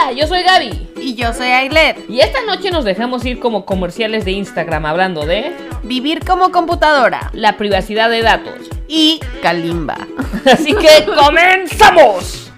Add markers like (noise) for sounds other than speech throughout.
Hola, yo soy Gaby. Y yo soy Ailet. Y esta noche nos dejamos ir como comerciales de Instagram hablando de Vivir como computadora. la privacidad de datos. Y Kalimba. (laughs) Así que comenzamos.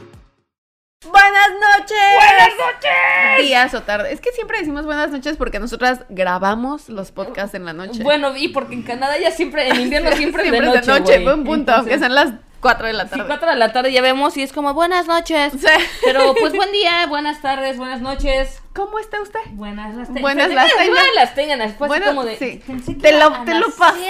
Buenas noches. Buenas noches. Días o tardes. Es que siempre decimos buenas noches porque nosotras grabamos los podcasts en la noche. Bueno, y porque en Canadá ya siempre, en invierno (laughs) siempre, siempre es de noche. güey. buen punto, aunque Entonces, sean las 4 de la sí, tarde. cuatro de la tarde ya vemos y es como buenas noches. Sí. Pero pues buen día, buenas tardes, buenas noches. ¿Cómo está usted? Buenas las tengan. Buenas las tengan. Buenas las tengan. Después Bueno, como de. sí. pensé que Te lo, te lo pasé.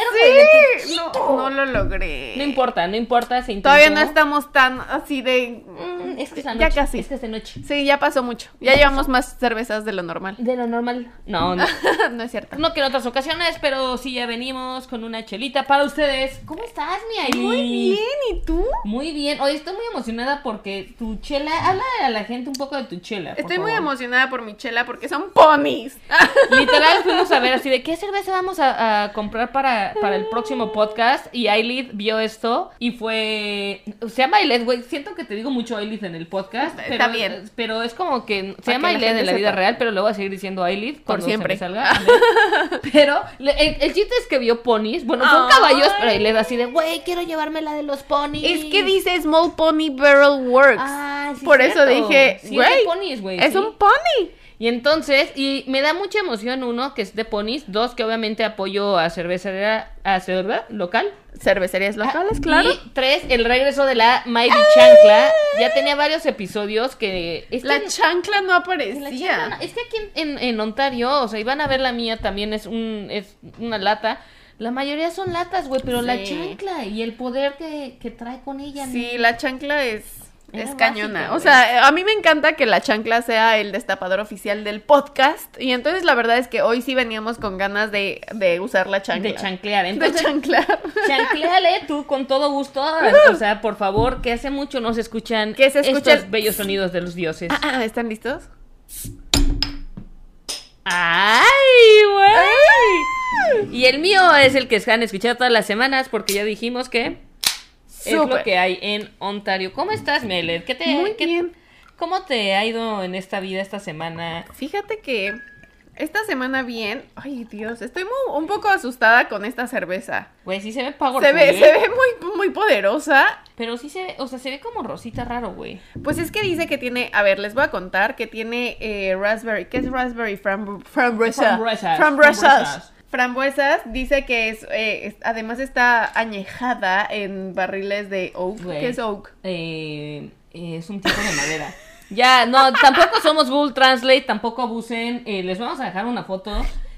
No, lo logré. No importa, no importa. Se. Todavía no estamos tan así de. Mm, es que es Ya noche, casi. Es que es de noche. Sí, ya pasó mucho. Ya llevamos más cervezas de lo normal. De lo normal. No, (laughs) no. no es cierto. No que en otras ocasiones, pero sí ya venimos con una chelita para ustedes. ¿Cómo estás, mi Aileen? Muy bien, ¿y tú? Muy bien. Hoy estoy muy emocionada porque tu chela. Habla a la gente un poco de tu chela. Estoy muy emocionada por mi chela porque son ponis. (laughs) Literal fuimos a ver así de qué cerveza vamos a, a comprar para, para el próximo podcast y Ailid vio esto y fue se llama Ailid, güey, siento que te digo mucho Ailid en el podcast, Está pero, bien. pero es como que se llama Ailid en la vida real, pero le voy a seguir diciendo Ailid cuando siempre. se me salga. (laughs) Pero le- el, el chiste es que vio ponis, bueno, son Ay. caballos, pero Ailid así de, güey, quiero llevarme la de los ponis. Es que dice Small Pony Barrel Works. Ah, sí, por eso dije, Sí, es güey, güey, es sí. un pony. Y entonces, y me da mucha emoción, uno, que es de ponis, dos, que obviamente apoyo a cervecería, a cerveza local. Cervecerías locales, claro. Y tres, el regreso de la Mighty Chancla. Ya tenía varios episodios que... es que La en- chancla no aparecía. chancla no- es que aquí en, en- en Ontario, o sea, iban a ver la mía, también es, un, es una lata. La mayoría son latas, güey, pero la chancla y el poder que, que trae con ella. Sí, ¿no? la chancla es, Era es cañona. o sea, a mí me encanta que la chancla sea el destapador oficial del podcast. Y entonces la verdad es que hoy sí veníamos con ganas de, de usar la chancla. De chanclear. De Entonces, chanclar. (laughs) Chancleale tú con todo gusto. O sea, por favor, que hace mucho no se escuchan Que se estos bellos sonidos de los dioses. Ah, ah, ¿Están listos? ¡Ay, güey! Y el mío es el que se han escuchado todas las semanas porque ya dijimos que es lo que hay en Ontario. ¿Cómo estás, Meler? ¿Qué te, Muy qué- bien. ¿Cómo te ha ido en esta vida esta semana? Fíjate que esta semana bien. Ay, Dios, estoy muy- un poco asustada con esta cerveza. Güey, sí se ve. Se ve, se ve muy, muy poderosa. Pero sí se ve, o sea, se ve como rosita raro, güey. Pues es que dice que tiene, a ver, les voy a contar que tiene eh, raspberry, ¿qué es raspberry? Frambu- frambuesa. Frambuesas, Frambuesas. Frambuesas. Dice que es, eh, es- además está añejada en barriles de oak. Güey. ¿Qué es oak? Eh, eh, es un tipo de madera. (laughs) Ya, no, tampoco somos Google Translate, tampoco abusen. eh, les vamos a dejar una foto.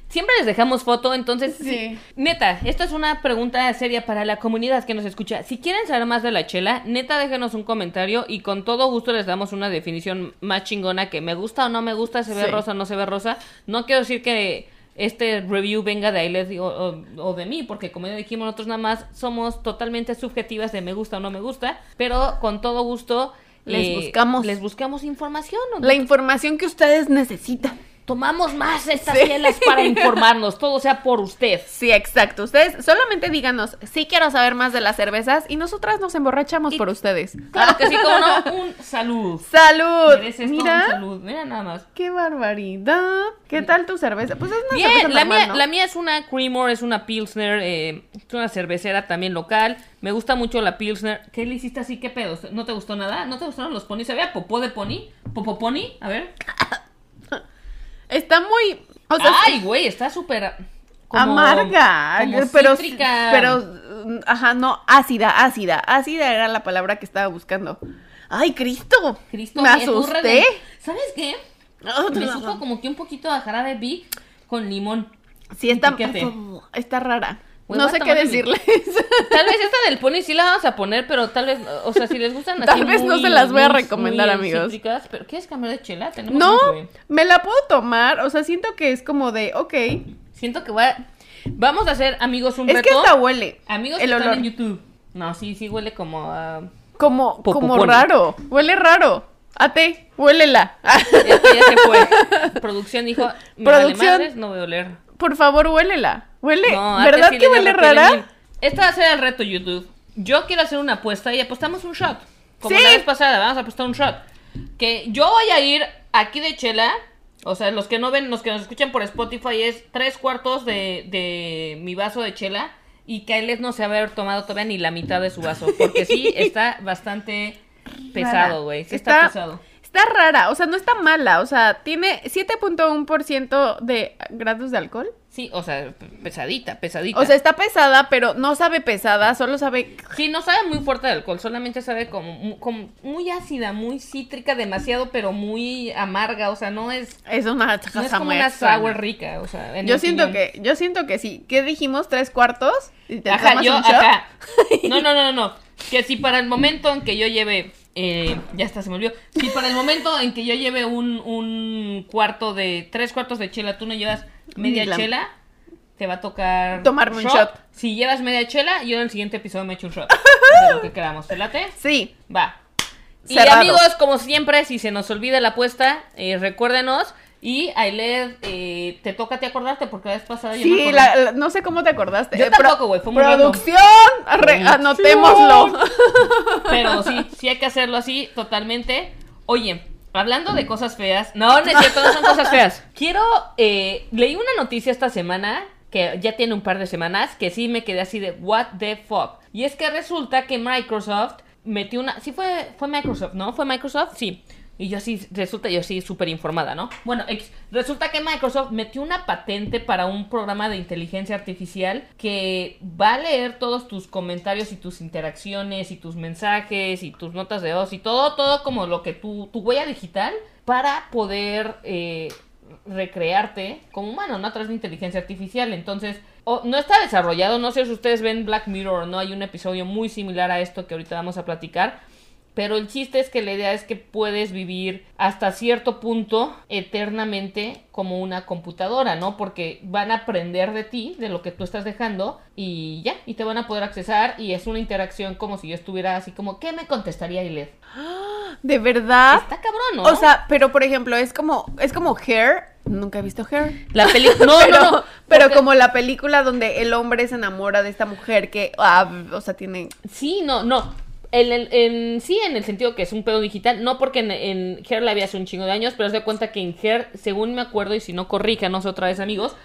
Siempre les dejamos foto, entonces, Sí. sí. neta, esta es una pregunta seria para la comunidad que nos escucha. Si quieren saber más de la chela, neta, déjenos un comentario y con todo gusto les damos una definición más chingona que me gusta o no me gusta, se ve Sí. rosa o no se ve rosa. No quiero decir que este review venga de Ailet o, o- o de mí, porque como ya dijimos nosotros nada más somos totalmente subjetivas de me gusta o no me gusta, pero con todo gusto Les buscamos. les buscamos información. ¿no? La información que ustedes necesitan. Tomamos más estas Sí. para (laughs) informarnos, todo sea por usted. Sí, exacto. Ustedes solamente díganos, sí quiero saber más de las cervezas y nosotras nos emborrachamos Y- por ustedes. Claro que sí, como no, (laughs) un salud. ¡Salud! Mereces todo un Mira, salud, mira nada más. qué barbaridad. ¿Qué tal tu cerveza? Pues es una cerveza Bien, la normal, mía, ¿no? la mía es una Creamer, es una Pilsner, eh, es una cervecera también local. Me gusta mucho la Pilsner. ¿Qué le hiciste así? ¿Qué pedo? ¿No te gustó nada? ¿No te gustaron los ponis? ¿Había popó de pony? ¿Popó pony? A ver. Está muy... o sea, Ay, güey, está súper... amarga, como pero, cítrica. pero, mm, ajá, no, ácida, ácida, ácida era la palabra que estaba buscando. ¡Ay, Cristo! Cristo, me asusté. de- ¿Sabes qué? Me supo como que un poquito a jarabe Big con limón. Sí, está, está rara. No a sé qué mi- decirles. (laughs) Tal vez esta del pony sí la vamos a poner, pero tal vez, o sea, si les gustan (laughs) así Tal vez no se las voy a recomendar, muy amigos. cítricas, pero ¿quieres cambiar de chela? Tenemos no, me la puedo tomar, o sea, siento que es como de, ok, Siento que voy a... Vamos a hacer, amigos, un es que reto. hasta huele. Amigos el que están olor. en YouTube. No, sí, sí huele como a... Como, como raro, huele raro. Ate, huélela. Ya, ya se fue. (laughs) Producción dijo, me vale Producción. madres, no voy a oler. Por favor, huélela. Huele, No, ¿verdad sí que le huele rara? Este va a ser el reto YouTube. Yo quiero hacer una apuesta y apostamos un shot. Como Sí. la vez pasada, vamos a apostar un shot. Que yo voy a ir aquí de chela, o sea, los que no ven, los que nos escuchan por Spotify es tres cuartos de, de mi vaso de chela y que Ailet no se haber tomado todavía ni la mitad de su vaso, porque sí (laughs) está bastante pesado, güey, sí está, pesado. Está rara, o sea, no está mala, o sea, tiene 7.1% de grados de alcohol. Sí, o sea, pesadita, pesadita. O sea, está pesada, pero no sabe pesada, solo sabe... Sí, no sabe muy fuerte de alcohol, solamente sabe como, como muy ácida, muy cítrica, demasiado, pero muy amarga, o sea, no es... Es una No es como una sour rica, o sea, en Yo siento opinión. que, yo siento que sí. ¿Qué dijimos? ¿Tres cuartos? ¿Y te Ajá, yo, un ajá. (laughs) No, no, no, no. Que si para el momento en que yo lleve, eh, ya está, se me olvidó. Si para el momento en que yo lleve un, un cuarto de, tres cuartos de chela, tú no llevas media chela, te va a tocar Tomarme un shot. Si llevas media chela, yo en el siguiente episodio me echo un shot. (laughs) De lo que queramos. ¿Te late? Sí. Va. Y amigos, como siempre, si se nos olvida la apuesta, eh, recuérdenos. Y Ailed, eh, te toca a ti acordarte porque la vez pasada yo Sí, acordé. la- la- no sé cómo te acordaste. Yo Eh, tampoco, güey, fue muy random. Producción, Re- Producción. anotémoslo. (laughs) Pero sí, sí hay que hacerlo así, totalmente. Oye, hablando de cosas feas. No, no es cierto, no son cosas feas. (laughs) Quiero. eh, leí una noticia esta semana, que ya tiene un par de semanas, que sí me quedé así de, ¿What the fuck? Y es que resulta que Microsoft metió una. Sí, fue, fue Microsoft, ¿no? ¿Fue Microsoft? Sí. Y yo sí, resulta, yo sí súper informada, ¿no? Bueno, resulta que Microsoft metió una patente para un programa de inteligencia artificial que va a leer todos tus comentarios y tus interacciones y tus mensajes y tus notas de voz y todo, todo como lo que tu, tu huella digital para poder eh, recrearte como humano, ¿no? A través de inteligencia artificial. Entonces, no está desarrollado, no sé si ustedes ven Black Mirror o no, hay un episodio muy similar a esto que ahorita vamos a platicar. Pero el chiste es que la idea es que puedes vivir hasta cierto punto eternamente como una computadora, ¿no? Porque van a aprender de ti, de lo que tú estás dejando, y ya, y te van a poder accesar, y es una interacción como si yo estuviera así como, ¿qué me contestaría Iled? (gasps) De verdad. Está cabrón, ¿no? O sea, pero por ejemplo, es como, es como Hair. Nunca he visto Hair. la película... (laughs) No, pero, no, no. Pero porque- como la película donde el hombre se enamora de esta mujer que, ah, o sea, tiene. Sí, no, no. En, el- en- sí, en el sentido que es un pedo digital, no porque en, en Her la había hace un chingo de años, pero se da cuenta que en Her, según me acuerdo, y si no corríjanos otra vez, amigos,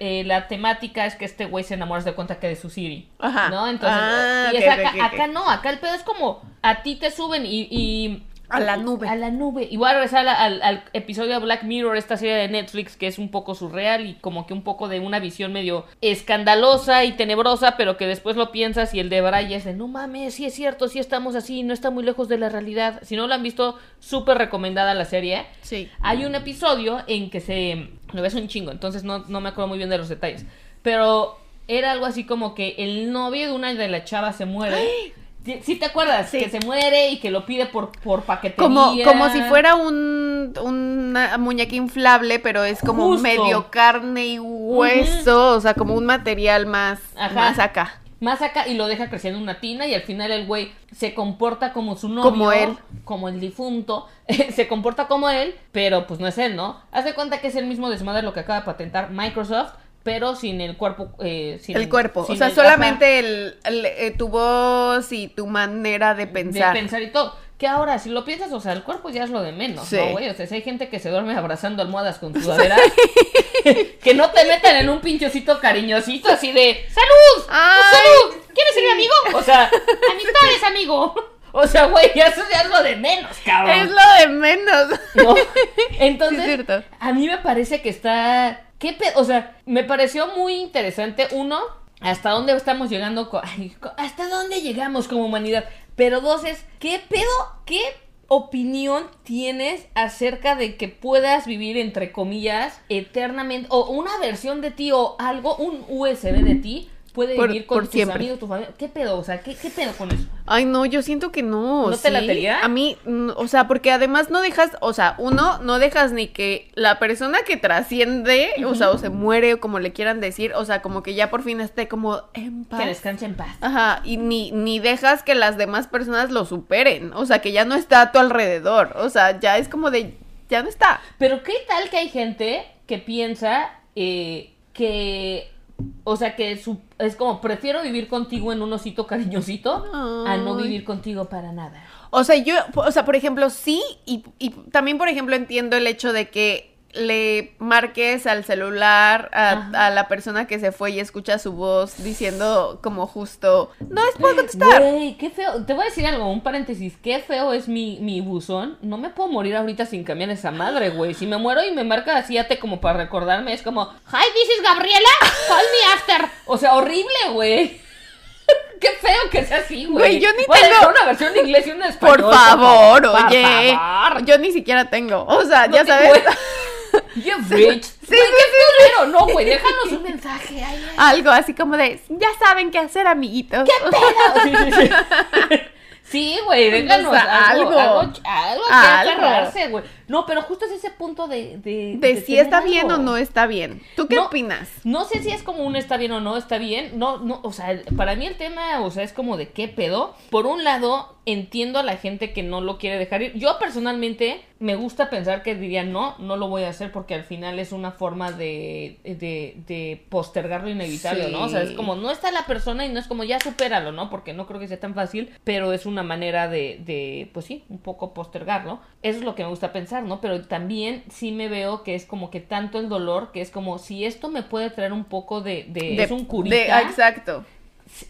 eh, la temática es que este güey se enamora da cuenta que de su Siri. Ajá. ¿No? Entonces, Ah, y es acá, acá no, acá el pedo es como a ti te suben y. y- A la nube. A la nube. Y voy a regresar al, episodio de Black Mirror, esta serie de Netflix que es un poco surreal y como que un poco de una visión medio escandalosa y tenebrosa, pero que después lo piensas y el de Bray es de no mames, sí es cierto, sí estamos así, no está muy lejos de la realidad. Si no lo han visto, súper recomendada la serie. Sí. Hay un episodio en que se... Lo ves un chingo, entonces no, no me acuerdo muy bien de los detalles. Pero era algo así como que el novio de una de las chavas se muere. ¿Sí- ¿Sí te acuerdas? Sí. Que se muere y que lo pide por, por paquetería. Como, como si fuera un una muñeca inflable, pero es como Justo. medio carne y hueso, o sea, como un material más, Ajá. más acá. Más acá y lo deja creciendo en una tina y al final el güey se comporta como su novio. Como él. Como el difunto. (laughs) se comporta como él, pero pues no es él, ¿no? Haz de cuenta que es el mismo desmadre lo que acaba de patentar Microsoft, pero sin el cuerpo. eh, sin el cuerpo, o sea, el- solamente el, el, eh, tu voz y tu manera de pensar. de pensar y todo. Que ahora, si lo piensas, o sea, el cuerpo ya es lo de menos, Sí. ¿no, güey? O sea, si hay gente que se duerme abrazando almohadas con (laughs) sudadera, que no te metan en un pinchocito cariñosito así de ¡Salud! ¡Salud! ¿Quieres ser mi amigo? O sea, amistades, amigo. O sea, güey, eso ya es lo de menos, cabrón. Es lo de menos. ¿no? (laughs) Entonces, Sí, a mí me parece que está... ¿Qué pe- O sea, me pareció muy interesante, uno, hasta dónde estamos llegando, hasta dónde llegamos como humanidad. Pero dos es, ¿qué pedo? ¿Qué opinión tienes acerca de que puedas vivir, entre comillas, eternamente, o una versión de ti o algo, un USB de ti, puede Por- vivir con por tus siempre. amigos, tu familia? ¿Qué pedo? O sea, ¿qué, qué pedo con eso? Ay, no, yo siento que no. ¿No te ¿sí? latería? A mí, o sea, porque además no dejas, o sea, uno, no dejas ni que la persona que trasciende, o sea, o se muere, o como le quieran decir, o sea, como que ya por fin esté como en paz. Que descanse en paz. Ajá, y ni, ni dejas que las demás personas lo superen, o sea, que ya no está a tu alrededor, o sea, ya es como de, ya no está. Pero qué tal que hay gente que piensa eh, que, o sea, que su, es como, prefiero vivir contigo en un osito cariñosito a no Ay. vivir contigo para nada. O sea, yo, o sea, por ejemplo, sí, y, y también, por ejemplo, entiendo el hecho de que le marques al celular a, la persona que se fue y escucha su voz diciendo como justo, no les puedo contestar. Güey, qué feo. Te voy a decir algo, un paréntesis. Qué feo es mi, mi buzón. No me puedo morir ahorita sin cambiar esa madre, güey. Si me muero y me marca así, como para recordarme, es como, Hi, this is Gabriela. Call me after. O sea, horrible, güey. (laughs) Qué feo que sea así, güey. Güey, yo ni tengo- una versión de inglés y una de español. Por favor, Por oye. favor. Yo ni siquiera tengo. O sea, No ya sabes. (laughs) güey. (laughs) Rich. Sí, sí, qué culero, no, güey. Déjanos un mensaje. Ay, ay. Algo así como de, ya saben qué hacer, amiguitos. Sí, sí, sí. Sí, güey, déjanos sea, algo, algo. algo, algo, que Algo. agarrarse, güey. No, pero justo es ese punto de... De, De si está bien o no está bien. ¿Tú qué No. opinas? No sé si es como un está bien o no está bien. No, no, o sea, para mí el tema, o sea, es como de qué pedo. Por un lado, entiendo a la gente que no lo quiere dejar ir. Yo personalmente me gusta pensar que diría no, no lo voy a hacer porque al final es una forma de, de, de postergar lo inevitable, Sí. ¿no? O sea, es como no está la persona y no es como ya supéralo, ¿no? Porque no creo que sea tan fácil, pero es una manera de, de pues sí, un poco postergarlo. Eso es lo que me gusta pensar, ¿no? Pero también sí me veo que es como que tanto el dolor, que es como si esto me puede traer un poco de... de, De- es un curita de- ah, exacto.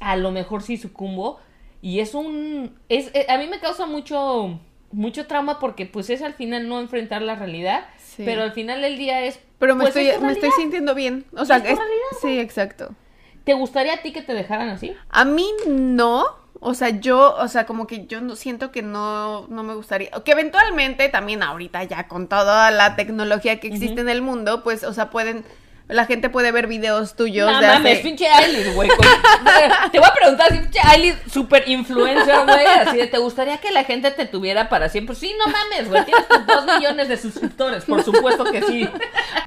a lo mejor sí sucumbo y es un es eh, a mí me causa mucho mucho trauma porque pues es al final no enfrentar la realidad Sí. pero al final del día es Pero me, pues, es estoy, me estoy sintiendo bien. O sea, Es sí, exacto. te gustaría a ti que te dejaran así A mí no. O sea, yo, o sea, como que yo no siento que no, no me gustaría. Que eventualmente también ahorita ya con toda la tecnología que existe en el mundo, pues, o sea, pueden, la gente puede ver videos tuyos no de mames hace- pinche Aileen güey con- (laughs) te voy a preguntar si pinche Aileen super influencer güey así de te gustaría que la gente te tuviera para siempre sí no mames güey tienes tus dos millones de suscriptores por supuesto que sí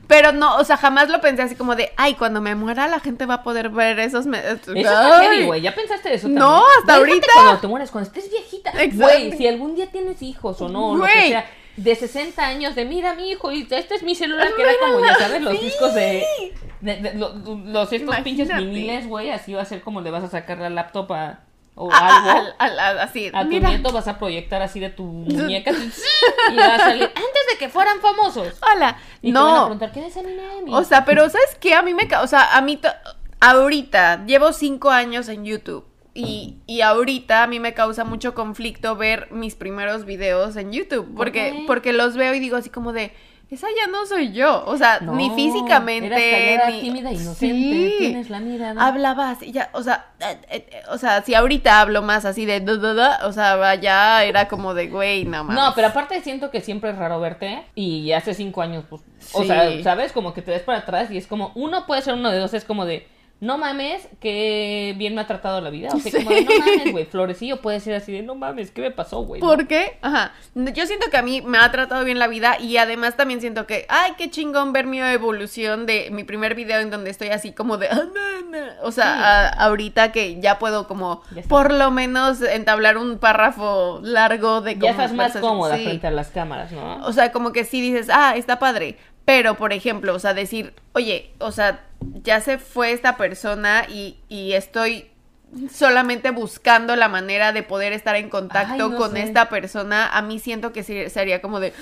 Pero no, o sea, jamás lo pensé así como de, ay, cuando me muera la gente va a poder ver esos... me- Eso está heavy, güey. ¿Ya pensaste eso No, también? hasta Déjate ahorita. cuando te mueres, cuando estés viejita. Exacto. Güey, si algún día tienes hijos o no, o lo que sea, de 60 años, de mira mi hijo, y este es mi celular, que era como, ya sabes, los discos de... de- de- lo- los estos pinches viniles, güey, así va a ser como le vas a sacar la laptop a... O A- a- algo. al- al- al- así, A tu mira, nieto vas a proyectar así de tu (laughs) muñeca y va a salir antes de que fueran famosos. hola. Y te van a no, preguntar, ¿quién es Anina Emi? O sea, pero ¿sabes qué? A mí me... O sea, a mí... Ahorita, llevo cinco años en YouTube. Y, y ahorita a mí me causa mucho conflicto ver mis primeros videos en YouTube. ¿Por Porque, porque los veo y digo así como de... Esa ya no soy yo. O sea, No, ni físicamente. eras ni... tímida, inocente, Sí. tienes la mirada. Hablaba así, ya, o sea, eh, eh, eh, o sea, si ahorita hablo más así de, du, du, du, o sea, ya era como de, güey, no mames. No, pero aparte siento que siempre es raro verte y hace cinco años, pues, o sea, ¿sabes? Como que te ves para atrás y es como, uno puede ser uno de dos, es como de, no mames, que bien me ha tratado la vida. O sea, como de, no mames, güey, Florecillo puede ser así de, no mames, ¿qué me pasó, güey? ¿Por qué? Ajá. Yo siento que a mí me ha tratado bien la vida y además también siento que, ay, qué chingón ver mi evolución de mi primer video en donde estoy así como de, (laughs) ah, no, no. o sea, Sí. a- ahorita que ya puedo como, Ya por lo menos entablar un párrafo largo de Ya como estás más cómoda Sí. frente a las cámaras, ¿no? O sea, como que sí dices, ah, está padre. Pero, por ejemplo, o sea, decir, oye, o sea, ya se fue esta persona y, y estoy solamente buscando la manera de poder estar en contacto Ay, no con sé. esta persona, a mí siento que sería como de,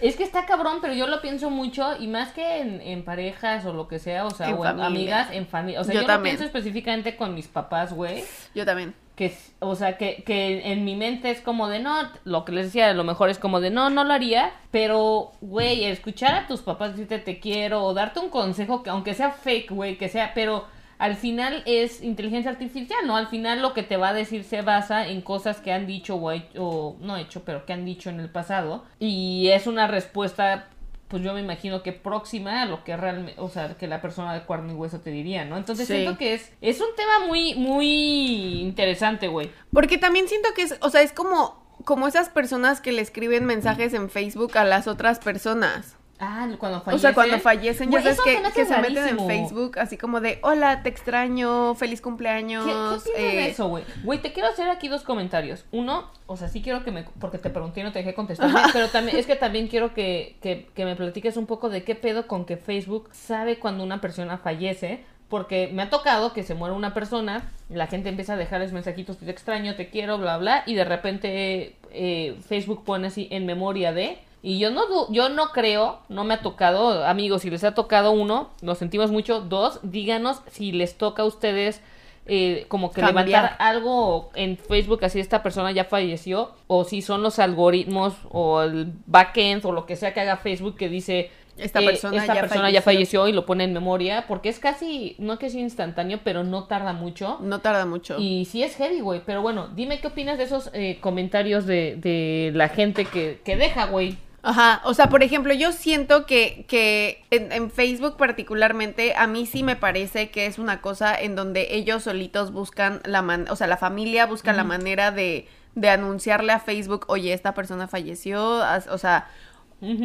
Es que está cabrón, pero yo lo pienso mucho y más que en, en parejas o lo que sea, o sea, En o en amigas, en familia. O sea, Yo yo, lo también. pienso específicamente con mis papás, güey. yo también. Que o sea que, que en mi mente es como de no lo que les decía a lo mejor es como de no no lo haría pero güey escuchar a tus papás decirte te quiero o darte un consejo que aunque sea fake güey que sea pero al final es inteligencia artificial no al final lo que te va a decir se basa en cosas que han dicho o, he- o no hecho pero que han dicho en el pasado y es una respuesta pues yo me imagino que próxima a lo que realmente, o sea, que la persona de cuerno y hueso te diría, ¿no? Entonces Sí. siento que es, es un tema muy, muy interesante, güey. Porque también siento que es, o sea, es como, como esas personas que le escriben mensajes en Facebook a las otras personas. Ah, cuando O fallecen. sea, cuando fallecen, ya sabes que, que se meten en. Facebook así como de, hola, te extraño, feliz ¿Qué, cumpleaños. qué eh, de eso, güey? Güey, te quiero hacer aquí dos comentarios. Uno, o sea, sí quiero que me... Porque te pregunté y no te dejé contestar. (laughs) Pero también, es que también quiero que, que, que me platiques un poco de qué pedo con que Facebook sabe cuando una persona fallece. Porque me ha tocado que se muere una persona, la gente empieza a dejarles mensajitos, te extraño, te quiero, bla, bla, y de repente eh, Facebook pone así en memoria de. Y yo no, yo no creo, no me ha tocado, amigos, si les ha tocado uno, lo sentimos mucho. Dos, díganos si les toca a ustedes eh, como que Cambiar. levantar algo en Facebook, así esta persona ya falleció, o si son los algoritmos o el backend o lo que sea que haga Facebook que dice Esta eh, persona esta ya persona ya falleció. falleció y lo pone en memoria, porque es casi, no que sea instantáneo, pero no tarda mucho. No tarda mucho. Y sí es heavy, güey. Pero bueno, dime qué opinas de esos eh, comentarios de, de la gente que, que deja, güey. Ajá, o sea, por ejemplo, yo siento que, que en, en Facebook particularmente, a mí sí me parece que es una cosa en donde ellos solitos buscan la man, o sea, la familia busca la manera de, de anunciarle a Facebook, oye, esta persona falleció, o sea,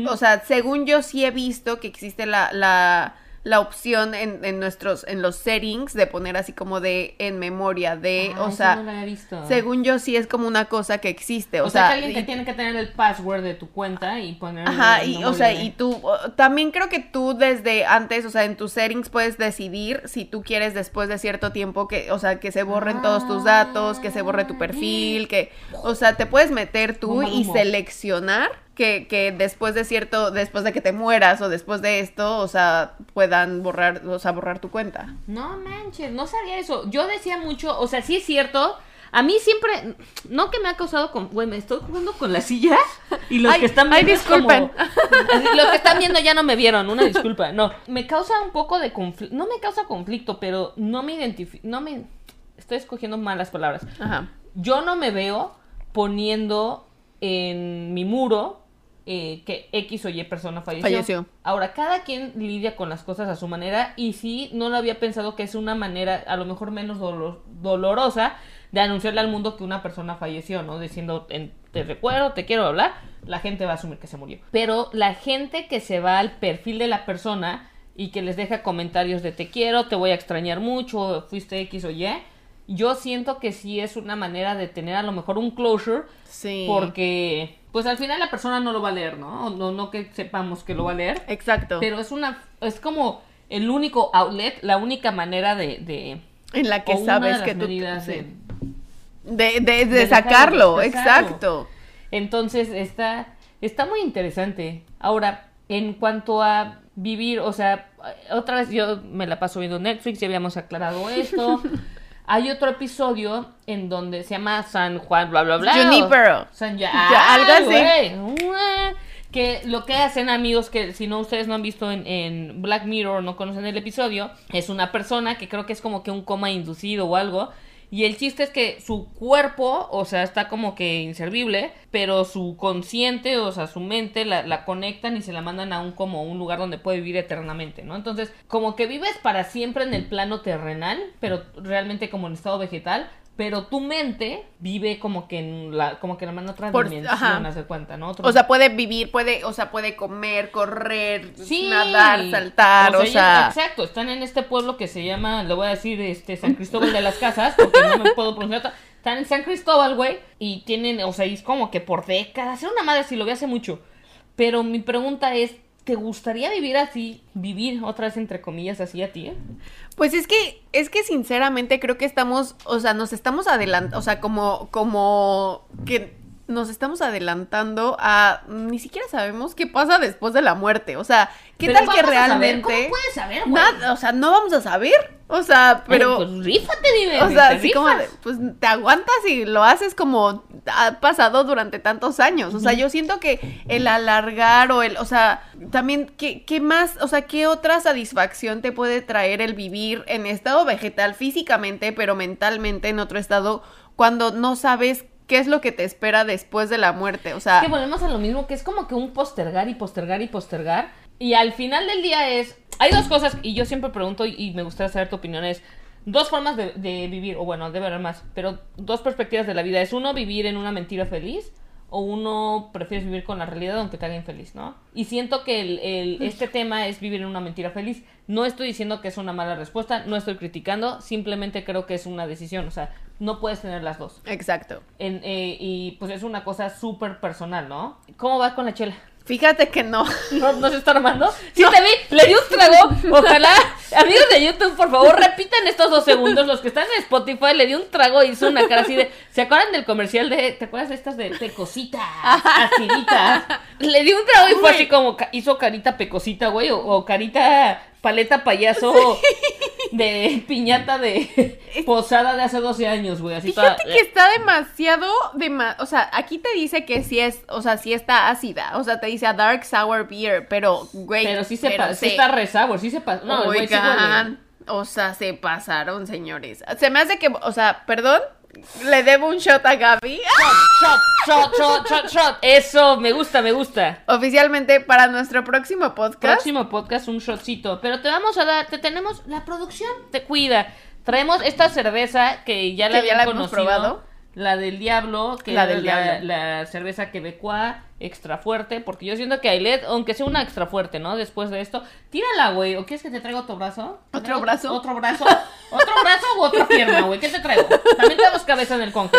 o sea, según yo sí he visto que existe la, la, la opción en, en nuestros, en los settings de poner así como de en memoria de, Ah, o sea, no visto. según yo sí es como una cosa que existe, O, o, sea, sea, que alguien y- te tiene que tener el password de tu cuenta y poner. Ajá, y o sea, de- y tú también creo que tú desde antes, o sea, en tus settings puedes decidir si tú quieres después de cierto tiempo que, o sea, que se borren todos tus datos, que se borre tu perfil, que, o sea, te puedes meter tú y seleccionar que, que después de cierto, después de que te mueras o después de esto, o sea, puedan borrar, o sea, borrar tu cuenta. No manches, no sabía eso. Yo decía mucho, o sea, sí es cierto. A mí siempre, no que me ha causado con, güey, me estoy jugando con la silla y los Ay, que están ay, viendo es como- disculpen. Así, (laughs) los que están viendo ya no me vieron, una disculpa. No, me causa un poco de conflicto, no me causa conflicto, pero no me identifico, no me, estoy escogiendo malas palabras. Ajá. Yo no me veo poniendo en mi muro eh, que X o Y persona falleció. Falleció. Ahora, cada quien lidia con las cosas a su manera y sí, no lo había pensado que es una manera a lo mejor menos dolor- dolorosa de anunciarle al mundo que una persona falleció, ¿no? Diciendo, en- te recuerdo, te quiero hablar, la gente va a asumir que se murió. Pero la gente que se va al perfil de la persona y que les deja comentarios de te quiero, te voy a extrañar mucho, fuiste X o Y, yo siento que sí es una manera de tener a lo mejor un closure Sí. porque pues al final la persona no lo va a leer, ¿no? No, no que sepamos que lo va a leer, Exacto. pero es una es como el único outlet, la única manera de, de en la que sabes que tú sí. de- de, de, sacarlo, exacto. Entonces está está muy interesante. Ahora, en cuanto a vivir, o sea, otra vez yo me la paso viendo Netflix, ya habíamos aclarado esto. (laughs) Hay otro episodio en donde se llama San Juan, bla, bla, bla. Junipero. San (laughs) ya, algo así. Que lo que hacen amigos que si no ustedes no han visto en, en Black Mirror no conocen el episodio, es una persona que creo que es como que un coma inducido o algo. Y el chiste es que su cuerpo, o sea, está como que inservible, pero su consciente, o sea, su mente la, la conectan y se la mandan a un como un lugar donde puede vivir eternamente, ¿no? Entonces, como que vives para siempre en el plano terrenal, pero realmente como en estado vegetal, pero tu mente vive como que en la, como que en la otra Por- dimensión, cuenta, ¿no? Otro- O sea, puede vivir, puede, o sea, puede comer, correr, Sí. nadar, saltar, o sea, exacto, están en este pueblo que se llama, le voy a decir, este, San Cristóbal de las Casas, porque no me puedo pronunciar. otra- Están en San Cristóbal, güey, y tienen, o sea, es como que por décadas, era una madre si lo vi hace mucho. Pero mi pregunta es, ¿te gustaría vivir así, vivir otra vez entre comillas así a ti? Pues es que, es que sinceramente creo que estamos, o sea, nos estamos adelantando, o sea, como, como que nos estamos adelantando a, ni siquiera sabemos qué pasa después de la muerte, o sea, ¿qué Pero tal que realmente... ¿Cómo puedes saber, güey? Nada, o sea, no vamos a saber, o sea, pero... Eh, pues rífate, dime. O sea, te así como, de, pues te aguantas y lo haces como ha pasado durante tantos años. O sea, yo siento que el alargar o el, o sea, también, ¿qué, qué más, o sea, qué otra satisfacción te puede traer el vivir en estado vegetal físicamente, pero mentalmente en otro estado cuando no sabes qué es lo que te espera después de la muerte? O sea, que volvemos a lo mismo, que es como que un postergar y postergar y postergar. Y al final del día es... Hay dos cosas, y yo siempre pregunto, y, y me gustaría saber tu opinión, es... Dos formas de, de vivir, o bueno, debe haber más, pero dos perspectivas de la vida. Es uno, vivir en una mentira feliz, o uno prefieres vivir con la realidad aunque te haga infeliz, ¿no? Y siento que el, el- este tema es vivir en una mentira feliz. No estoy diciendo que es una mala respuesta, no estoy criticando, simplemente creo que es una decisión, o sea, no puedes tener las dos. exacto. En, eh, y pues es una cosa súper personal, ¿no? ¿Cómo va con la chela? Fíjate que no. ¿No, ¿No se está armando? Sí te vi, le di un trago. (laughs) Ojalá, amigos de YouTube, por favor, repitan estos dos segundos. Los que están en Spotify, le di un trago y hizo una cara así de... ¿Se acuerdan del comercial de... ¿Te acuerdas de estas de pecosita? Acidita. (laughs) Le di un trago y fue así como... Hizo carita pecosita, güey. O, o carita paleta payaso de piñata de posada de hace 12 años, güey. Así toda- Fíjate que está demasiado, dema- o sea, aquí te dice que sí es, o sea, sí está ácida, o sea, te dice a dark sour beer, pero, güey, Pero sí se pero pasa, sí está re sour, sí se pasa. No, güey, sí. Oigan, o sea, se pasaron, señores. Se me hace que, o sea, perdón, le debo un shot a Gaby. Shot, shot, shot, shot, shot. Eso, me gusta, me gusta. Oficialmente para nuestro próximo podcast. Próximo podcast, un shotcito. Pero te vamos a dar, te tenemos, la producción te cuida. Traemos esta cerveza que ya la Que ya la hemos probado. La del diablo, que La del la, diablo. la cerveza quebecoa extra fuerte, porque yo siento que Ailet, aunque sea una extra fuerte, ¿no? Después de esto, tírala, güey. ¿O quieres que te traiga otro brazo? ¿Te ¿Otro brazo? ¿Otro brazo? ¿Otro brazo u otra pierna, güey? ¿Qué te traigo? También tenemos cabeza en el conge.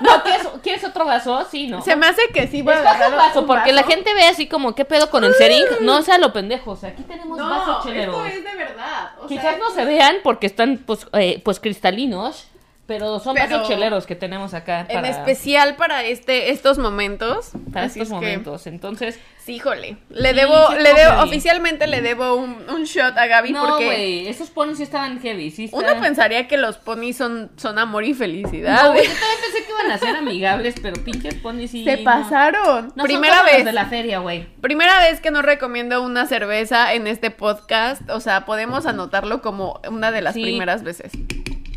¿No? ¿Quieres, ¿Quieres otro vaso? Sí, ¿no? Se me hace que sí voy a agarrar un vaso, porque la vaso. gente ve así como, ¿qué pedo con el sering? No sea lo pendejo, o sea, aquí tenemos No, vasos cheleros. esto es de verdad. o Quizás sea, no se vean porque están, pues, eh, pues cristalinos, pero son Pero- vasos cheleros que tenemos acá En para, especial para este, estos momentos. para Así estos es que, momentos. Entonces, sí, híjole. Le Sí, debo, sí le debo, heavy. oficialmente le debo un, un shot a Gaby no, porque güey, esos ponis sí estaban heavy, sí uno pensaría que los ponis son, son amor y felicidad. No, güey, (laughs) yo también pensé que iban a ser amigables, pero pinches ponis sí. Se no. pasaron. No Primera son como los vez. de la feria, güey. Primera vez que no recomiendo una cerveza en este podcast. O sea, podemos anotarlo como una de las Sí. primeras veces.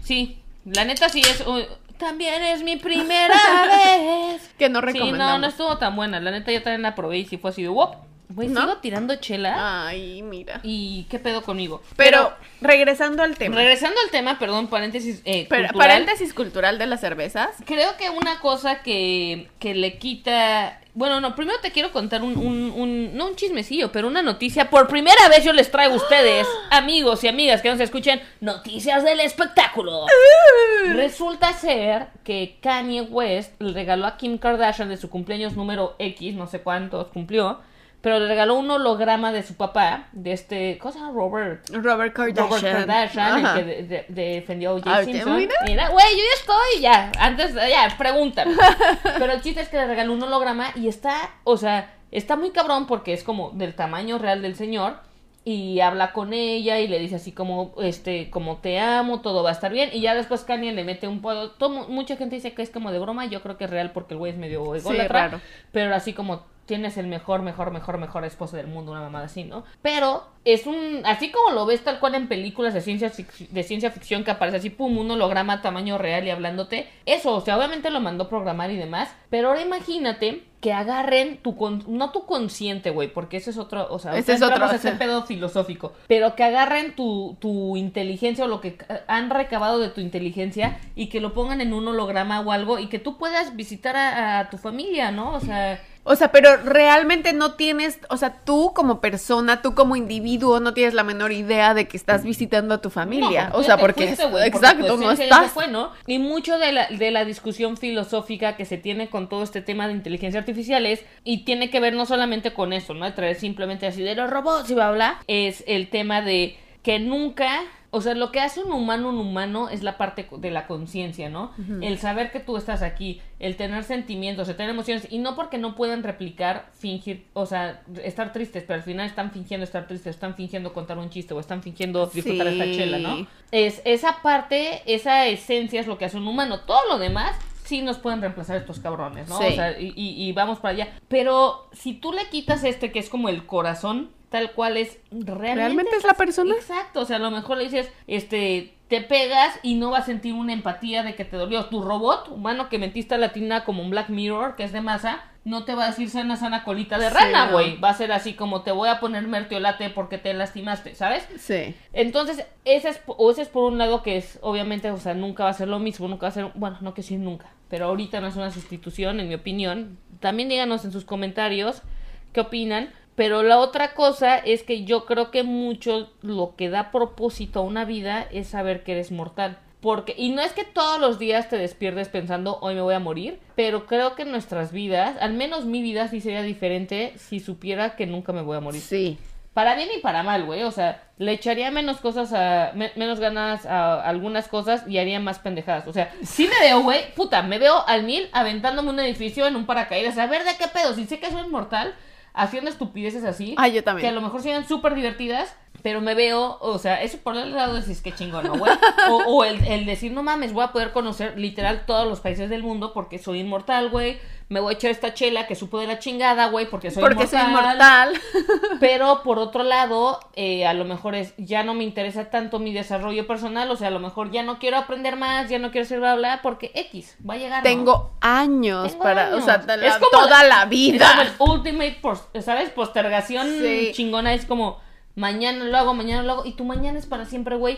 Sí, la neta sí es. uy, también es mi primera (laughs) vez. Que no Sí, recomendamos. no, no estuvo tan buena. La neta yo también la probé y sí fue así de wop. Güey, ¿No? sigo tirando chela. Ay, mira. ¿Y qué pedo conmigo? Pero, regresando al tema. regresando al tema, perdón, paréntesis. Eh, Pero- cultural, paréntesis cultural de las cervezas. Creo que una cosa que, que le quita. Bueno, no, primero te quiero contar un, un, un- No un chismecillo, pero una noticia. Por primera vez yo les traigo a ustedes, (gasps) amigos y amigas que nos escuchen, noticias del espectáculo. (laughs) Resulta ser que Kanye West le regaló a Kim Kardashian de su cumpleaños número X, no sé cuántos cumplió, pero le regaló un holograma de su papá, de este. ¿Cómo se llama? Robert. Robert Kardashian. Robert Kardashian, Ajá. el que de- de- defendió a O.J. Simpson. mira. Güey, yo ya estoy, ya. Antes, ya, pregúntame. (laughs) Pero el chiste es que le regaló un holograma y está, o sea, está muy cabrón porque es como del tamaño real del señor. Y habla con ella y le dice así como, este, como te amo, todo va a estar bien. Y ya después Kanye le mete un poco. mucha gente dice que es como de broma. Yo creo que es real porque el güey es medio ególatra. raro. Pero así como tienes el mejor, mejor, mejor, mejor esposo del mundo, una mamada así, ¿no? Pero es un, así como lo ves tal cual en películas de ciencia, de ciencia ficción que aparece así, pum, un holograma tamaño real y hablándote. Eso, o sea, obviamente lo mandó programar y demás. Pero ahora imagínate que agarren tu, con- no tu consciente, güey, porque ese es otro, o sea, Ese es otro, a o sea. ese pedo filosófico, pero que agarren tu, tu inteligencia o lo que han recabado de tu inteligencia y que lo pongan en un holograma o algo y que tú puedas visitar a, a tu familia, ¿no? O sea, O sea, pero realmente no tienes, o sea, tú como persona, tú como individuo, no tienes la menor idea de que estás visitando a tu familia. No, o sea, porque, fuiste, exacto, tu no estás. fue, ¿no? Y mucho de la, de la discusión filosófica que se tiene con todo este tema de inteligencia artificial es, y tiene que ver no solamente con eso, ¿no? De traer simplemente así de los robots y bla, bla, es el tema de que nunca, o sea, lo que hace un humano un humano es la parte de la conciencia, ¿no? El saber que tú estás aquí, el tener sentimientos, el tener emociones, y no porque no puedan replicar, fingir, o sea, estar tristes, pero al final están fingiendo estar tristes, están fingiendo contar un chiste o están fingiendo disfrutar Sí. esta chela, ¿no? Es esa parte, esa esencia es lo que hace un humano. Todo lo demás sí nos pueden reemplazar estos cabrones, ¿no? Sí. O sea, y vamos para allá. Pero si tú le quitas este que es como el corazón, tal cual es, realmente, ¿Realmente es la persona? Exacto, o sea, a lo mejor le dices, este, te pegas y no vas a sentir una empatía de que te dolió. Tu robot humano que metiste a la tina como un Black Mirror, que es de masa, no te va a decir sana, sana colita de Sí, rana, no. güey. Va a ser así como te voy a poner mertiolate porque te lastimaste, ¿sabes? Sí. Entonces, ese es, o ese es por un lado que es, obviamente, o sea, nunca va a ser lo mismo, nunca va a ser, bueno, no que sí, nunca, pero ahorita no es una sustitución, en mi opinión. También díganos en sus comentarios qué opinan. Pero la otra cosa es que yo creo que mucho lo que da propósito a una vida es saber que eres mortal. Porque, y no es que todos los días te despiertes pensando, hoy me voy a morir, pero creo que en nuestras vidas, al menos mi vida sí sería diferente si supiera que nunca me voy a morir. Sí. Para bien y para mal, güey. O sea, le echaría menos cosas a. me- menos ganas a algunas cosas y haría más pendejadas. O sea, sí me veo, güey. Puta, me veo al mil aventándome un edificio en un paracaídas. A ver de qué pedo. Si sé que soy inmortal, haciendo estupideces así. Ah, yo Que a también. lo mejor sean súper divertidas. Pero me veo, o sea, eso por el lado de decir que chingón, ¿no, güey? (laughs) O, o el, el decir, no mames, voy a poder conocer literal todos los países del mundo porque soy inmortal, güey. Me voy a echar esta chela que supo de la chingada, güey, porque soy Porque soy inmortal. (laughs) pero por otro lado, eh, a lo mejor es ya no me interesa tanto mi desarrollo personal, o sea, a lo mejor ya no quiero aprender más, ya no quiero ser bla bla, porque X va a llegar. ¿no? Tengo años Tengo para, años. o sea, la- Es como toda la vida. como el ultimate, ¿sabes? Postergación Sí. chingona es como mañana lo hago, mañana lo hago, y tu mañana es para siempre, güey.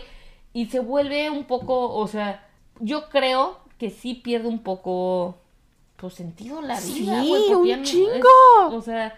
Y se vuelve un poco, o sea, yo creo que sí pierde un poco, pues, sentido la Sí, vida, güey. porque un es- chingo. o sea,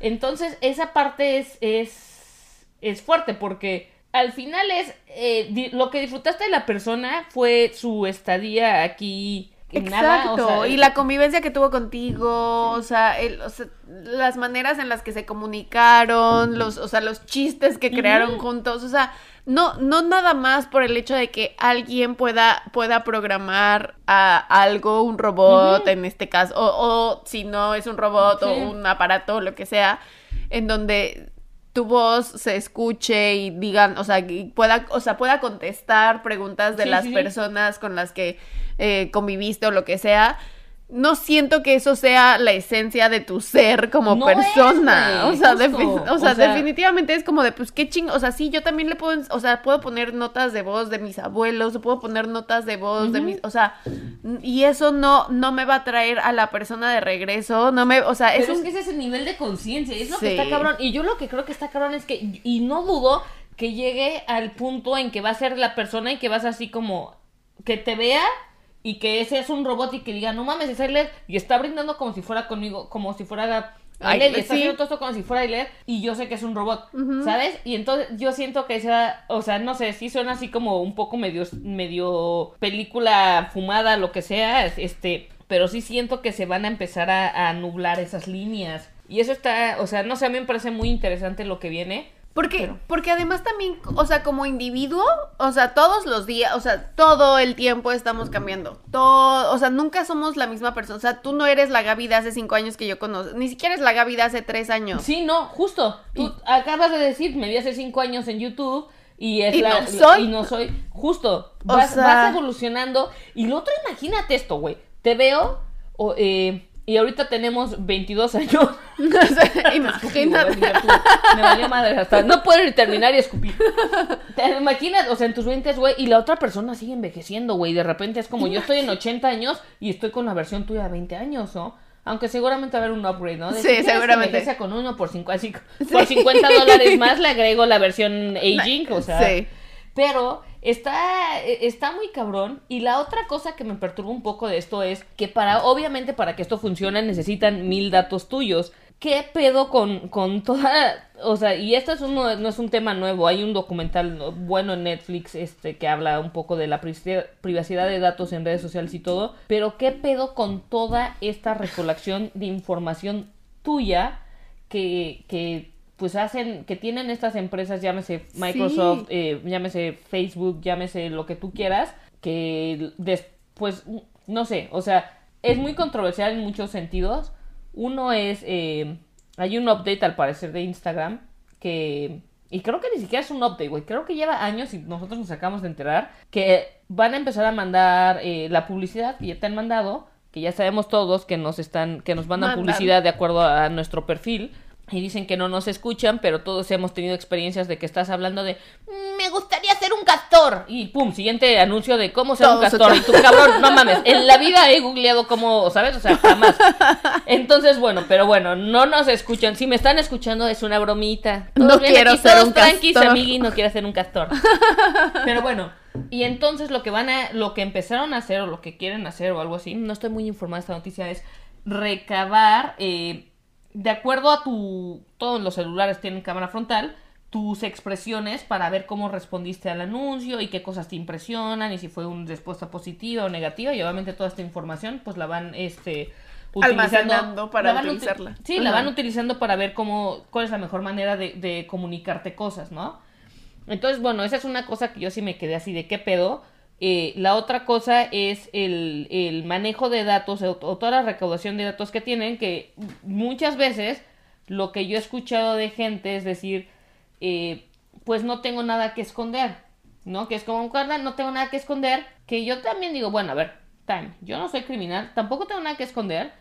entonces esa parte es, es, es fuerte porque al final es, eh, lo que disfrutaste de la persona fue su estadía aquí. En nada, o Exacto, sea, y la convivencia que tuvo contigo, o sea, el- o sea, las maneras en las que se comunicaron, los, o sea, los chistes que crearon juntos, o sea, no, no nada más por el hecho de que alguien pueda, pueda programar a algo, un robot en este caso, o, o si no es un robot o un aparato, lo que sea, en donde tu voz se escuche y digan, o sea, y pueda, o sea, pueda contestar preguntas de Sí, las sí. personas con las que eh, conviviste o lo que sea. No siento que eso sea la esencia de tu ser como No es, persona. o sea, justo. defi- o O sea, sea- definitivamente es como de, pues qué ching, o sea, sí, yo también le puedo, o sea, puedo poner notas de voz de mis abuelos, o puedo poner notas de voz de mis, o sea, y eso no, no me va a traer a la persona de regreso, no me, o sea, es Pero es un- que ese es el nivel de conciencia, es lo que está cabrón. Y yo lo que creo que está cabrón es que, y no dudo que llegue al punto en que va a ser la persona y que vas así como, que te vea y que ese es un robot y que diga, no mames, es Ailer y está brindando como si fuera conmigo, como si fuera Ay, y está sí. haciendo todo esto como si fuera Ailer y yo sé que es un robot, ¿sabes? Y entonces yo siento que esa, o sea, no sé, sí suena así como un poco medio, medio película fumada, lo que sea, este, pero sí siento que se van a empezar a, a nublar esas líneas. Y eso está, o sea, no sé, a mí me parece muy interesante lo que viene. Porque, Pero- porque además también, o sea, como individuo, o sea, todos los días, o sea, todo el tiempo estamos cambiando. Todo, o sea, nunca somos la misma persona. O sea, tú no eres la Gaby de hace cinco años que yo conozco. Ni siquiera eres la Gaby de hace tres años. Sí, no, justo. Tú acabas de decir, me vi hace cinco años en YouTube y es Y la, no soy. y no soy. Justo. O Vas, sea- vas evolucionando. Y lo otro, imagínate esto, güey. Te veo o, eh, y ahorita tenemos 22 años. (laughs) (laughs) Imagínate. Me valió madre hasta no puedo ni terminar y escupir. (laughs) Te imaginas, o sea, en tus 20 güey, y la otra persona sigue envejeciendo, güey. De repente es como yo estoy en 80 años y estoy con la versión tuya de 20 años, ¿no? Aunque seguramente va a haber un upgrade, ¿no? De Sí, si seguramente. con uno por, cinco, así, por 50 dólares más le agrego la versión aging, o sea. Sí. Pero está, está muy cabrón. Y la otra cosa que me perturba un poco de esto es que para, obviamente, para que esto funcione necesitan mil datos tuyos. ¿Qué pedo con, con toda, o sea, y esto es uno, no es un tema nuevo, hay un documental bueno en Netflix este que habla un poco de la privacidad- privacidad de datos en redes sociales y todo, pero qué pedo con toda esta recolección de información tuya que, que pues hacen, que tienen estas empresas, llámese Microsoft, eh, llámese Facebook, llámese lo que tú quieras, que después, no sé, o sea, es muy controversial en muchos sentidos. Uno es, eh, hay un update al parecer de Instagram que, y creo que ni siquiera es un update, güey, creo que lleva años y nosotros nos acabamos de enterar que van a empezar a mandar eh, la publicidad que ya te han mandado, que ya sabemos todos que nos están, que nos mandan Mandan. publicidad de acuerdo a nuestro perfil. Y dicen que no nos escuchan, pero todos hemos tenido experiencias de que estás hablando de "Mm, me gustaría ser un castor. Y pum, siguiente anuncio de cómo ser un castor. Y tú, cabrón, no mames. En la vida he googleado cómo, ¿sabes? O sea, jamás. (laughs) Entonces, bueno, pero bueno, no nos escuchan. Si me están escuchando, es una bromita. Todos No quiero aquí, ser todos un tranquis, castor. amigui, no quiere ser un castor. (laughs) Pero bueno, y entonces lo que van a, lo que empezaron a hacer o lo que quieren hacer o algo así, no estoy muy informada de esta noticia, es recabar, eh, de acuerdo a tu, todos los celulares tienen cámara frontal, tus expresiones para ver cómo respondiste al anuncio y qué cosas te impresionan y si fue una respuesta positiva o negativa y obviamente toda esta información pues la van este Almacenando para utilizarla. Sí, la van utilizando para ver cómo cuál es la mejor manera de, de comunicarte cosas, ¿no? Entonces, bueno, esa es una cosa que yo sí me quedé así de qué pedo. Eh, la otra cosa es el, el manejo de datos o, toda la recaudación de datos que tienen, que muchas veces lo que yo he escuchado de gente es decir, eh, pues no tengo nada que esconder, ¿no? Que es como un no tengo nada que esconder, que yo también digo, bueno, a ver, time, yo no soy criminal, tampoco tengo nada que esconder,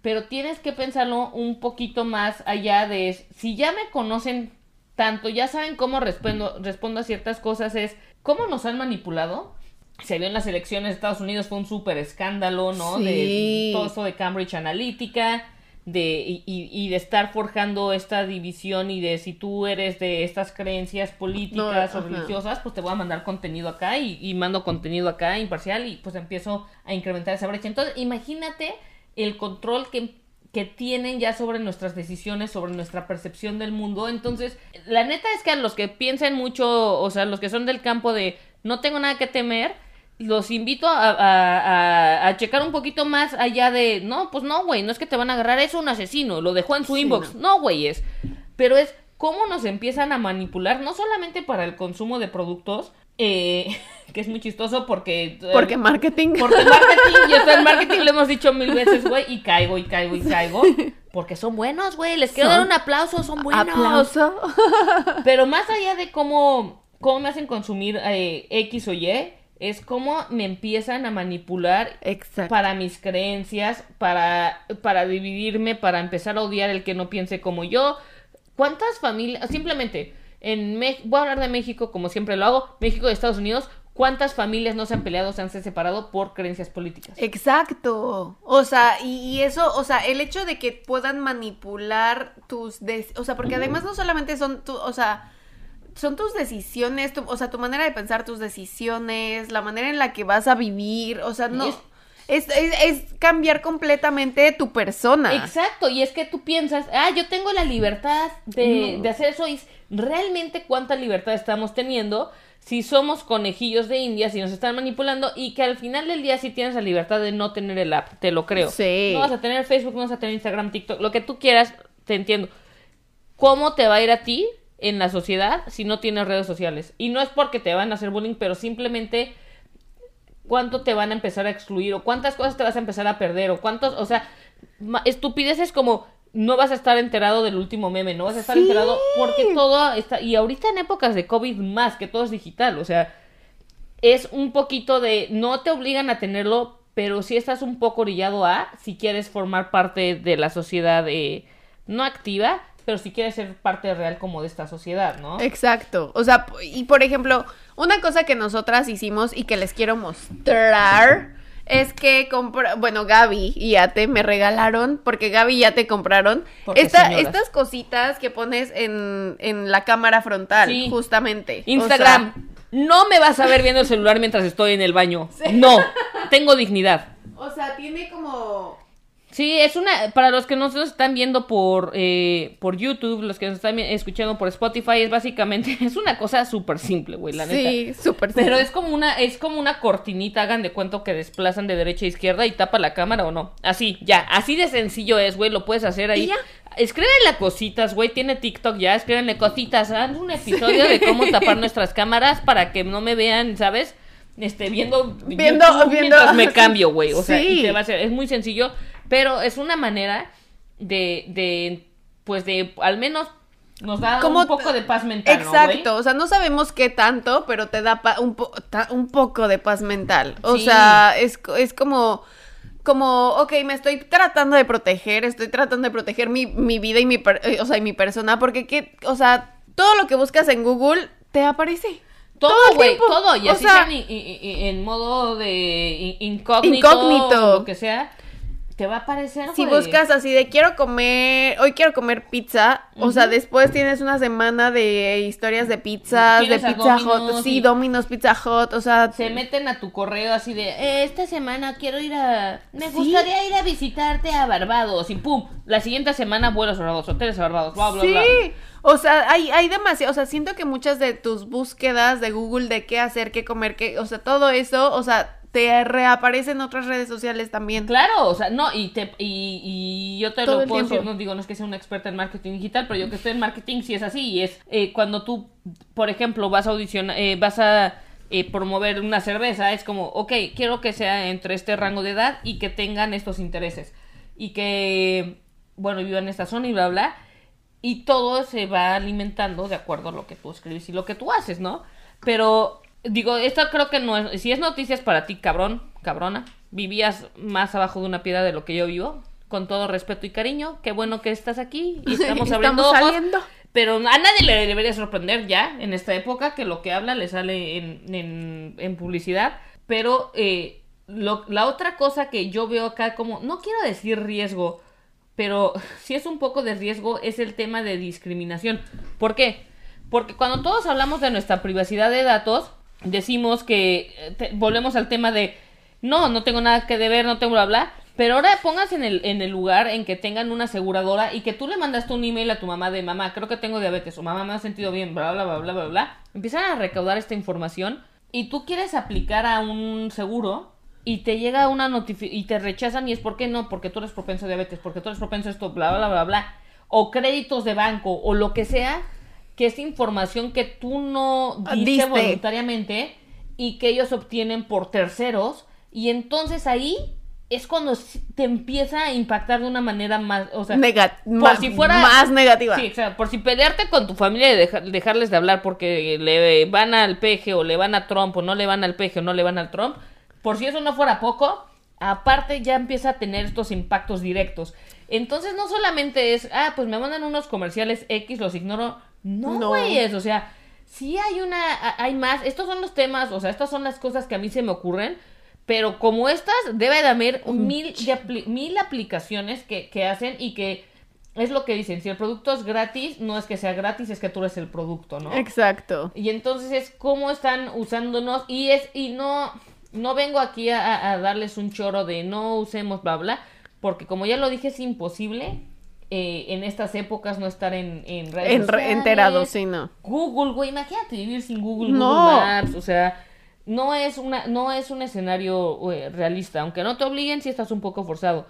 pero tienes que pensarlo un poquito más allá de, si ya me conocen tanto, ya saben cómo respondo, respondo a ciertas cosas, es cómo nos han manipulado. Se vio en las elecciones de Estados Unidos, fue un súper escándalo, ¿no? Sí. De todo eso de Cambridge Analytica de y, y, de estar forjando esta división y de si tú eres de estas creencias políticas No, o ajá. religiosas, pues te voy a mandar contenido acá y, y mando contenido acá imparcial y pues empiezo a incrementar esa brecha. Entonces, imagínate el control que, que tienen ya sobre nuestras decisiones, sobre nuestra percepción del mundo. Entonces, la neta es que a los que piensen mucho, o sea, los que son del campo de no tengo nada que temer, los invito a, a, a, a checar un poquito más allá de, no, pues no, güey, no es que te van a agarrar, es un asesino, lo dejó en su Sí, inbox. No, güey, es. Pero es cómo nos empiezan a manipular, no solamente para el consumo de productos, eh, (laughs) que es muy chistoso porque... eh, Porque marketing. porque marketing, y esto en marketing lo hemos dicho mil veces, güey, y caigo, y caigo, y caigo. Porque son buenos, güey, les quiero Son- dar un aplauso, son buenos. Aplauso. Pero más allá de cómo, cómo me hacen consumir eh, X o Y, es cómo me empiezan a manipular Exacto. para mis creencias, para, para dividirme, para empezar a odiar el que no piense como yo. ¿Cuántas familias, simplemente, en Me- voy a hablar de México como siempre lo hago, México y Estados Unidos, ¿cuántas familias no se han peleado, se han separado por creencias políticas? Exacto. O sea, y, y eso, o sea, el hecho de que puedan manipular tus, des- o sea, porque además no solamente son tu, o sea, son tus decisiones, tu- o sea, tu manera de pensar, tus decisiones, la manera en la que vas a vivir, o sea, no, Es- es, es, es cambiar completamente tu persona. Exacto, y es que tú piensas, ah, yo tengo la libertad de, No. de hacer eso, y es- realmente cuánta libertad estamos teniendo si somos conejillos de indias y nos están manipulando y que al final del día sí tienes la libertad de no tener el app, te lo creo. Sí. No vas a tener Facebook, no vas a tener Instagram, TikTok, lo que tú quieras, te entiendo. ¿Cómo te va a ir a ti en la sociedad si no tienes redes sociales? Y no es porque te van a hacer bullying, pero simplemente cuánto te van a empezar a excluir o cuántas cosas te vas a empezar a perder o cuántos, o sea, estupideces como no vas a estar enterado del último meme, no vas a estar Sí. enterado porque todo está y ahorita en épocas de COVID más que todo es digital, o sea, es un poquito de no te obligan a tenerlo, pero sí estás un poco orillado a si quieres formar parte de la sociedad eh, no activa, pero si quieres ser parte real como de esta sociedad, ¿no? Exacto. O sea, y por ejemplo, una cosa que nosotras hicimos y que les quiero mostrar es que compra, bueno, Gaby y Ate me regalaron, porque Gaby y Ate compraron esta- estas cositas que pones en, en la cámara frontal, Sí. justamente. O Instagram. no me vas a ver viendo el celular mientras estoy en el baño. No, tengo dignidad. o sea, tiene como... Sí, es una. Para los que nos están viendo por, eh, por YouTube, los que nos están escuchando por Spotify, es básicamente. (laughs) Es una cosa súper simple, güey, la neta. Sí, súper Pero simple. es como una, es como una cortinita, hagan de cuento que desplazan de derecha a izquierda y tapa la cámara o no. Así, ya, así de sencillo es, güey, lo puedes hacer ahí. Y ya. Escríbenle cositas, güey, tiene TikTok ya, escríbenle cositas, hagan un episodio de cómo tapar (laughs) nuestras cámaras para que no me vean, ¿sabes? Este, viendo, Viendo- YouTube viendo- mientras me cambio, güey. O sea, Sí. y te va a hacer, es muy sencillo, pero es una manera de, de, pues de, al menos nos da Como un poco de paz mental, ¿no, Exacto, o sea, no sabemos qué tanto, pero te da pa- un, po- un poco de paz mental. O Sí. sea, es, es como, como, ok, me estoy tratando de proteger, estoy tratando de proteger mi, mi vida y mi, per- eh, o sea, y mi persona, porque, ¿qué? o sea, todo lo que buscas en Google te aparece. Todo, güey, tiempo. todo. Y O así sea, sean en modo de incógnito, Incógnito. o lo que sea. Te va a aparecer. Si buscas así de quiero comer, hoy quiero comer pizza, o sea, después tienes una semana de historias de pizzas, de Pizza Domino's Hut, sí, Domino's Pizza Hut, o sea, Se meten a tu correo así de, "Eh, esta semana quiero ir a... Me Sí. gustaría ir a visitarte a Barbados y pum, la siguiente semana vuelos a Barbados, hoteles a Barbados, bla, bla, sí. bla. O sea, hay, hay demasiado, o sea, siento que muchas de tus búsquedas de Google de qué hacer, qué comer, qué, o sea, todo eso, o sea, te reaparece en otras redes sociales también. Claro, o sea, no, y, te, y, y yo te Todo lo puedo decir, no digo, no es que sea una experta en marketing digital, pero yo que estoy en marketing sí es así, y es eh, cuando tú, por ejemplo, vas a audicionar, eh, vas a eh, promover una cerveza, es como, ok, quiero que sea entre este rango de edad y que tengan estos intereses, y que, bueno, vivan en esta zona y bla, bla, y todo se va alimentando de acuerdo a lo que tú escribes y lo que tú haces, ¿no? Pero digo, esto creo que no es, si es noticias para ti, cabrón, cabrona, vivías más abajo de una piedra de lo que yo vivo, con todo respeto y cariño, qué bueno que estás aquí y (laughs) estamos abriendo Estamos pero a nadie le debería sorprender ya en esta época que lo que habla le sale en, en, en publicidad, pero eh, lo- la otra cosa que yo veo acá como, no quiero decir riesgo, pero (laughs) sí es un poco de riesgo, es el tema de discriminación. ¿Por qué? Porque cuando todos hablamos de nuestra privacidad de datos, decimos que eh, volvemos al tema de no, no tengo nada que deber, no tengo bla bla. Pero ahora pongas en el, en el lugar en que tengan una aseguradora y que tú le mandaste un email a tu mamá de mamá, creo que tengo diabetes, o mamá me ha sentido bien, bla bla bla bla bla bla. Empiezan a recaudar esta información y tú quieres aplicar a un seguro y te llega una notificación y te rechazan y es por qué no, porque tú eres propenso a diabetes, porque tú eres propenso a esto, bla bla bla bla. O créditos de banco o lo que sea, que es información que tú no Ah, diste diste. voluntariamente y que ellos obtienen por terceros y entonces ahí es cuando te empieza a impactar de una manera más, o sea, Nega- por ma- si fuera más negativa. Sí, o sea, por si pelearte con tu familia y deja- dejarles de hablar porque le van al peje o le van a Trump o no le van al peje o no le van al Trump, por si eso no fuera poco, aparte ya empieza a tener estos impactos directos. Entonces no solamente es, ah, pues me mandan unos comerciales X, los ignoro. No, No. güeyes, o sea, sí hay una, hay más. Estos son los temas, o sea, estas son las cosas que a mí se me ocurren. Pero como estas, debe de haber Un mil, de apli- mil aplicaciones que, que hacen y que es lo que dicen. Si el producto es gratis, no es que sea gratis, es que tú eres el producto, ¿no? Exacto. Y entonces es cómo están usándonos y es y no no vengo aquí a, a- a darles un choro de no usemos bla bla porque como ya lo dije es imposible eh, en estas épocas no estar en, en redes En, sociales. enterado, sí, no. Google, güey, imagínate vivir sin Google, No. Google Maps, o sea, no es una no es un escenario realista, aunque no te obliguen si estás un poco forzado,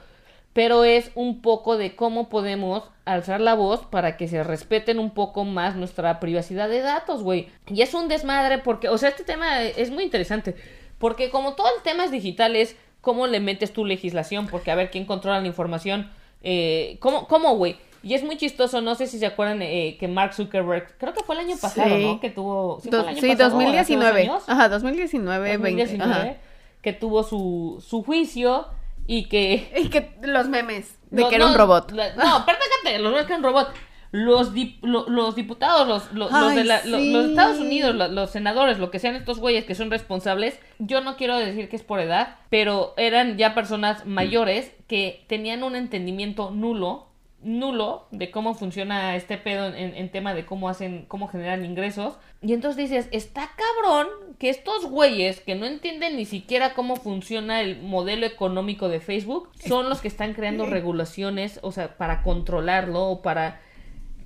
pero es un poco de cómo podemos alzar la voz para que se respeten un poco más nuestra privacidad de datos, güey. Y es un desmadre porque, o sea, este tema es muy interesante, porque como todo el tema es digital es cómo le metes tu legislación, porque a ver quién controla la información, eh, cómo, cómo, güey. Y es muy chistoso, no sé si se acuerdan eh, que Mark Zuckerberg, creo que fue el año pasado, Sí. ¿no? Que tuvo... ¿sí año sí, pasado o hace dos 2019. años? Ajá, 2019, 20. 2019, Ajá. que tuvo su, su juicio y que... Y que los memes de No, que era un robot. la- no, (laughs) prácticamente, los memes que era un robot. Los, dip- lo- los diputados, los, los, los Ay, de la- sí. los Estados Unidos, lo- los, senadores, lo que sean estos güeyes que son responsables, yo no quiero decir que es por edad, pero eran ya personas mayores que tenían un entendimiento nulo, nulo de cómo funciona este pedo en, en tema de cómo hacen, cómo generan ingresos. Y entonces dices, está cabrón que estos güeyes que no entienden ni siquiera cómo funciona el modelo económico de Facebook son los que están creando (laughs) regulaciones, o sea, para controlarlo o para...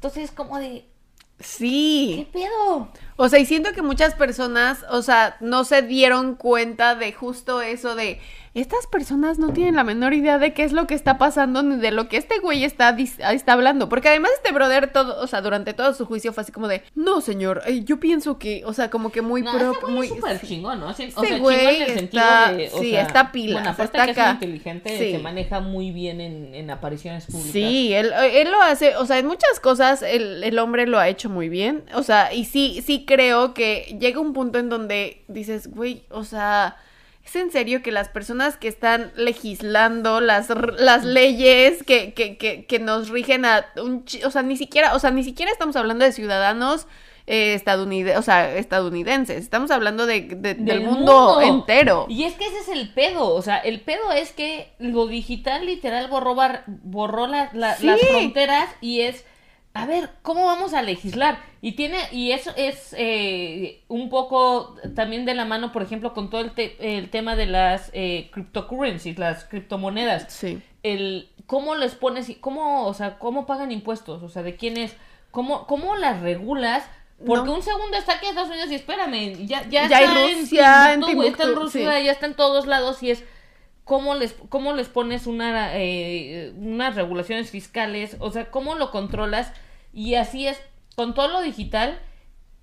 Entonces, como de, ¿qué Sí. pedo? O sea, y siento que muchas personas, o sea, no se dieron cuenta de justo eso de estas personas no tienen la menor idea de qué es lo que está pasando ni de lo que este güey está, está hablando. Porque además este brother todo, o sea, durante todo su juicio fue así como de, no, señor, eh, yo pienso que, o sea, como que muy No, pro, güey muy es súper sí. chingón, ¿no? O Ese sea, güey chingón en el sentido está- de... o sí, sea, está pilas, Bueno, aparte está que es acá. inteligente, Sí. se maneja muy bien en, en apariciones públicas. Sí, él, él lo hace, o sea, en muchas cosas el, el hombre lo ha hecho muy bien, o sea, y sí, sí creo que llega un punto en donde dices, güey, o sea, ¿es en serio que las personas que están legislando las, las leyes que, que, que, que nos rigen a un, o sea, ni siquiera, o sea, ni siquiera estamos hablando de ciudadanos eh, estadounidenses, o sea, estadounidenses. Estamos hablando de, de- del, Del mundo, entero. Y es que ese es el pedo, o sea, el pedo es que lo digital literal borró, borró la- la- Sí. las fronteras y es, a ver, ¿cómo vamos a legislar? Y tiene, y eso es eh, un poco también de la mano, por ejemplo, con todo el, te- el tema de las eh, cryptocurrencies, las criptomonedas. Sí. El, ¿Cómo les pones, y cómo, o sea, cómo pagan impuestos? O sea, ¿de quién es? ¿Cómo, cómo las regulas? Porque No. un segundo está aquí en Estados Unidos y espérame, ya, ya, está en Rusia, en Timbuktu, está en Rusia, sí. ya está en todos lados y es cómo les, cómo les pones una, eh, unas regulaciones fiscales, o sea, cómo lo controlas y así es con todo lo digital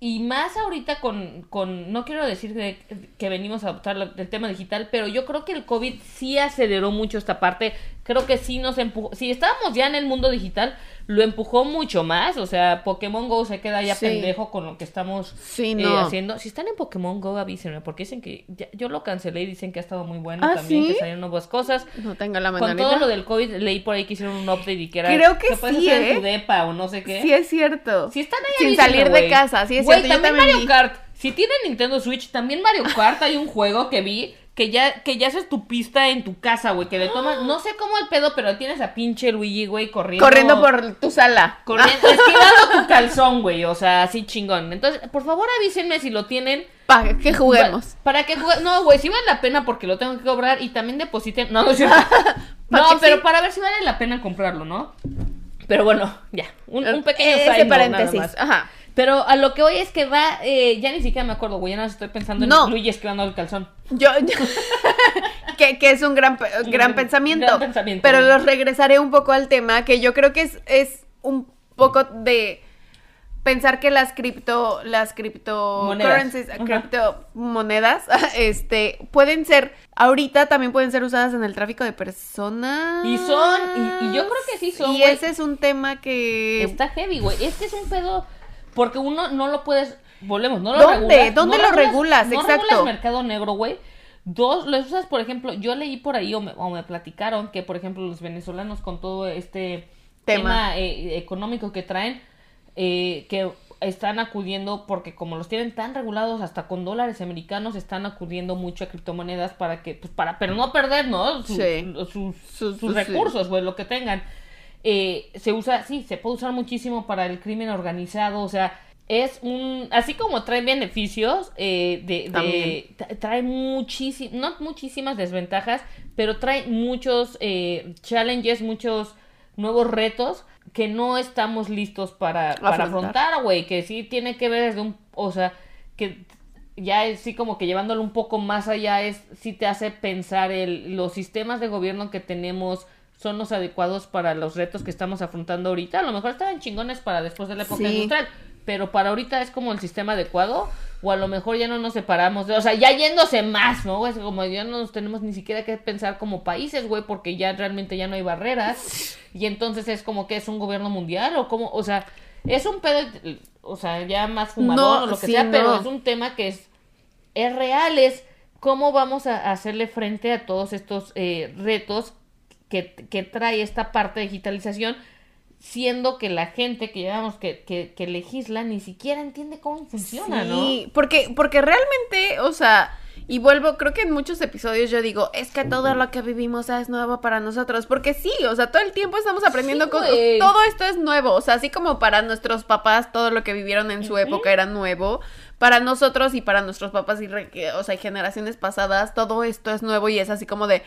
y más ahorita con, con no quiero decir de- que venimos a adoptar el tema digital, pero yo creo que el COVID sí aceleró mucho esta parte, creo que sí nos empujó, si estábamos ya en el mundo digital, lo empujó mucho más, o sea, Pokémon Go se queda ya Sí. pendejo con lo que estamos Sí, eh, no. haciendo. Si están en Pokémon Go, avísenme, porque dicen que ya- yo lo cancelé y dicen que ha estado muy bueno ¿Ah, también, sí? que salieron nuevas cosas. No tengo la Con menor todo idea. lo del COVID, leí por ahí que hicieron un update y que era. Creo que puedes sí, hacer en ¿eh? tu depa o no sé qué. Sí, es cierto. Si están ahí, Sin avísenme, salir de casa, sí es cierto. Yo también también Mario vi. Kart. Si tienen Nintendo Switch, también Mario Kart hay un juego que vi que ya, que ya haces tu pista en tu casa, güey. Que le tomas, no sé cómo el pedo, pero tienes a pinche Luigi, güey, corriendo. Corriendo por tu sala. Corriendo, esquivando tu calzón, güey. O sea, así chingón. Entonces, por favor avísenme si lo tienen. Para que juguemos. Pa- Para que jugue- No, güey, si vale la pena porque lo tengo que cobrar y también depositen. No, no es cierto. (laughs) ¿Pa' No, pero sí? para ver si vale la pena comprarlo, ¿no? Pero bueno, ya. Un, un pequeño Ese nada paréntesis. más. Ajá. Pero a lo que hoy es que va, eh, ya ni siquiera me acuerdo, güey. Ya no estoy pensando No. en Luigi esquivando el calzón. Yo, yo- (laughs) que, que es un gran, gran gran pensamiento. pensamiento. Pero los regresaré un poco al tema, que yo creo que es, es un poco de pensar que las cripto, las cryptocurrencies, Monedas. Ajá. criptomonedas, (laughs) este, pueden ser, ahorita también pueden ser usadas en el tráfico de personas. Y son, y, y yo creo que sí son, Y ese es un tema que... Está heavy, güey. Es que es un pedo. Porque uno no lo puedes. Volvemos, no lo ¿Dónde? regulas. ¿Dónde no lo regulas? No Exacto. regulas mercado negro, güey. Dos, lo usas, por ejemplo, yo leí por ahí o me, o me platicaron que, por ejemplo, los venezolanos con todo este Tema. tema, eh, económico que traen, eh, que están acudiendo, porque como los tienen tan regulados hasta con dólares americanos, están acudiendo mucho a criptomonedas para que, pues para, pero no perder, ¿no? Su- Sí. sus, recursos, güey, lo que tengan. Eh, se usa, sí, se puede usar muchísimo para el crimen organizado, o sea, es un, así como trae beneficios, eh, de, de- trae muchísimas, no muchísimas desventajas, pero trae muchos eh, challenges, muchos nuevos retos que no estamos listos para, para Afrontar. afrontar, güey, que sí tiene que ver desde un, o sea, que ya es sí como que llevándolo un poco más allá es sí te hace pensar el los sistemas de gobierno que tenemos son los adecuados para los retos que estamos afrontando ahorita. A lo mejor estaban chingones para después de la época Sí. industrial, pero para ahorita es como el sistema adecuado o a lo mejor ya no nos separamos, de, o sea, ya yéndose más, ¿no? Es como ya no nos tenemos ni siquiera que pensar como países, güey, porque ya realmente ya no hay barreras (laughs) y entonces es como que es un gobierno mundial o como, o sea, es un pedo, o sea, ya más fumador No, o lo que sí, sea, pero es un tema que es es real, es cómo vamos a hacerle frente a todos estos eh, retos que, que trae esta parte de digitalización, siendo que la gente que llevamos que, que, que legisla ni siquiera entiende cómo funciona, ¿no? Sí, porque, porque realmente, o sea, y vuelvo, creo que en muchos episodios yo digo, es que todo lo que vivimos es nuevo para nosotros, porque sí, o sea, todo el tiempo estamos aprendiendo Sí, cosas, todo esto es nuevo, o sea, así como para nuestros papás todo lo que vivieron en su época era nuevo, para nosotros y para nuestros papás y, o sea, generaciones pasadas, todo esto es nuevo y es así como de,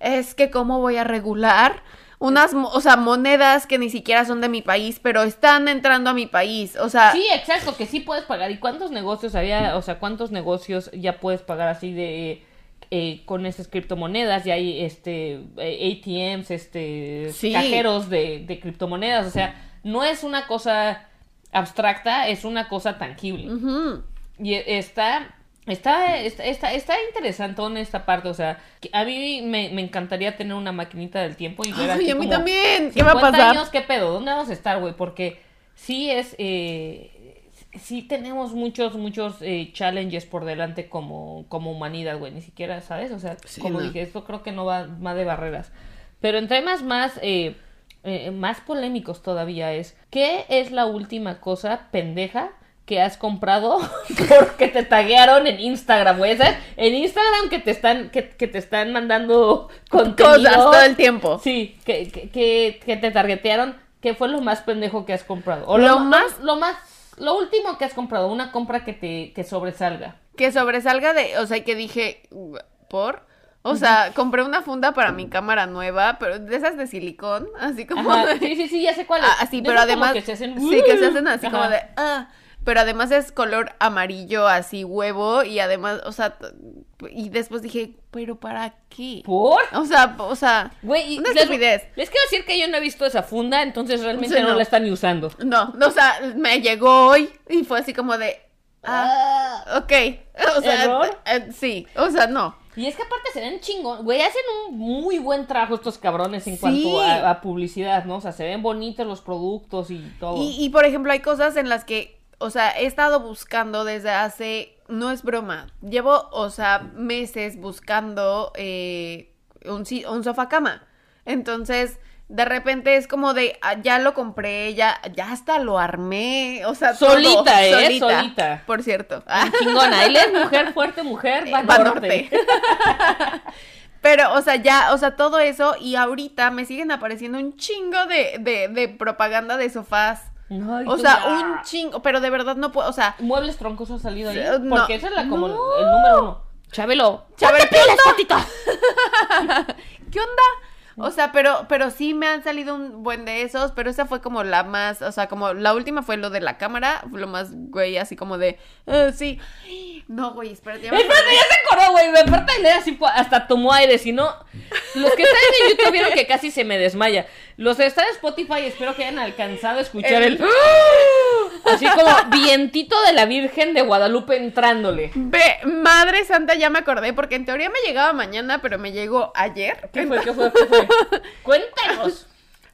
es que cómo voy a regular unas, o sea, monedas que ni siquiera son de mi país, pero están entrando a mi país, o sea, Sí, exacto, que sí puedes pagar. ¿Y cuántos negocios había? O sea, ¿cuántos negocios ya puedes pagar así de eh, con esas criptomonedas? Ya hay este eh, ATMs, este Sí. cajeros de, de criptomonedas. O sea, no es una cosa abstracta, es una cosa tangible. ujú. Y está, está, está, está, está interesante en esta parte. O sea, a mí me, me encantaría tener una maquinita del tiempo y ver Ay, a mí como también, ¿qué va a 50 pasar? años, ¿qué pedo? ¿Dónde vamos a estar, güey? Porque sí es, eh, sí tenemos muchos, muchos eh, challenges por delante como, como humanidad, güey. Ni siquiera, ¿sabes? O sea, Sí, como no. dije, esto creo que no va más de barreras. Pero en temas más, eh, eh, más polémicos todavía es, ¿qué es la última cosa pendeja que has comprado (laughs) porque te taguearon en Instagram, güey. ¿Sabes? En Instagram que te están, que, que te están mandando contenido. Cosas todo el tiempo. Sí, que, que, que, te targetearon. ¿Qué fue lo más pendejo que has comprado? O Lo lo, más- lo más, lo último que has comprado, una compra que te, que sobresalga. Que sobresalga de, o sea, que dije, ¿por? O sea, compré una funda para mi cámara nueva, pero de esas de silicón, así como Ajá, sí, sí, sí, ya sé cuál es. Ah, así, De pero además. que se hacen- Sí, que se hacen así como de. Ah, pero además es color amarillo, así huevo, y además, o sea, y después dije, ¿pero para qué? ¿Por? O sea, o sea, Güey, una les- estupidez. Les quiero decir que yo no he visto esa funda, entonces realmente no. no. la están ni usando. No, no, o sea, me llegó hoy y fue así como de. Ah, ok. (laughs) O sea, ¿Error? eh, sí, o sea, no. Y es que aparte se ven chingón, güey, hacen un muy buen trabajo estos cabrones en Sí. cuanto a, a publicidad, ¿no? O sea, se ven bonitos los productos y todo. Y, y, por ejemplo, hay cosas en las que, o sea, he estado buscando desde hace, no es broma, llevo, o sea, meses buscando eh, un, sofá cama. Entonces, de repente es como de, ah, ya lo compré, ya, ya hasta lo armé, o sea, todo, Solita, ¿eh? Solita. Por cierto. Chingona, él es mujer fuerte, mujer, va, norte. (laughs) Pero, o sea, ya, o sea, todo eso y ahorita me siguen apareciendo un chingo de, de, de propaganda de sofás. Ay, O sea, ya. un chingo, pero de verdad no puedo, o sea, Muebles troncosos ha salido ahí. No. Porque esa es la como No. el número uno. Chabelo. Chabelo, ¡Ponte pilas, patito! ¿qué onda? (laughs) O sea, pero, pero sí me han salido un buen de esos, pero esa fue como la más, o sea, como la última fue lo de la cámara, fue lo más, güey, así como de, eh, sí. No, güey, espérate, ya me Espérate, acordé. ya se acordó, güey. Aparte de leer así, hasta tomó aire. Si no, los que están en YouTube vieron que casi se me desmaya. Los que están en Spotify, espero que hayan alcanzado a escuchar el. El- Así como vientito de la Virgen de Guadalupe entrándole. Ve, madre santa, ya me acordé, porque en teoría me llegaba mañana, pero me llegó ayer. ¿Qué fue? ¿Qué fue? ¿Qué fue? (laughs) Cuéntanos.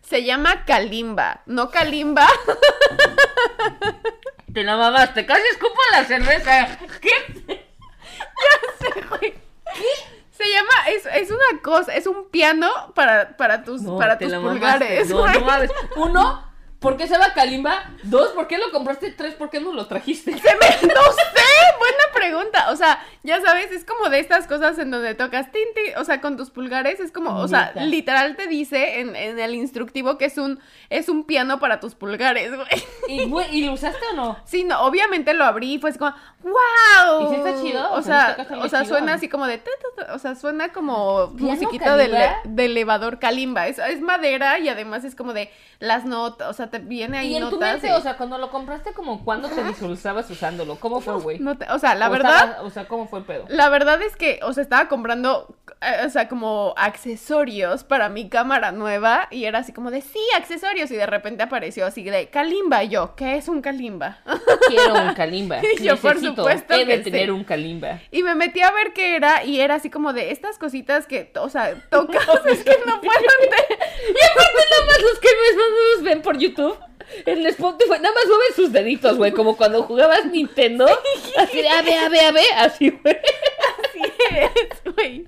Se llama Kalimba, no Kalimba. (laughs) Te la mamaste. Casi escupo la cerveza. (laughs) ¿Qué? Se llama, es, es una cosa, es un piano para, para tus, No, para tus mamaste. pulgares. No, güey. no mames. Uno, ¿por qué se va Kalimba? Dos, ¿por qué lo compraste? Tres, ¿por qué no lo trajiste? Se me- (laughs) no sé, buena pregunta. O sea, ya sabes, es como de estas cosas en donde tocas tin, tin, o sea, con tus pulgares, es como, o sea, literal te dice en, en el instructivo que es un, es un piano para tus pulgares, güey. ¿Y, güey, ¿y lo usaste o no? Sí, no, obviamente lo abrí y fue así como, ¡wow! ¿Y sí está chido? O O sea, sea, ¿sí está o sea, chido? suena así como de, o sea, suena como ¿Piano musiquita de, de elevador kalimba. Es, es madera y además es como de las notas, o sea, te viene ahí Y en tu notas. mente, y- o sea, cuando lo compraste, como ¿cuándo te visualizabas usándolo? ¿Cómo fue, güey? no o sea, la O verdad, o sea, ¿cómo fue el pedo? La verdad es que, o sea, estaba comprando, eh, o sea, como accesorios para mi cámara nueva y era así como de, sí, accesorios y de repente apareció así de Kalimba y yo, ¿qué es un Kalimba? (laughs) Quiero un Kalimba. (laughs) Y yo, por supuesto he de que tener sí. un Kalimba. Y me metí a ver qué era y era así como de estas cositas que, o sea, tocas, (laughs) es que no puedo. Y aparte nada más los que no nos ven por YouTube. En Spotify nada más mueven sus deditos, güey, como cuando jugabas Nintendo. Así de, a ver, a ver, a ver, así, güey. Así es, güey.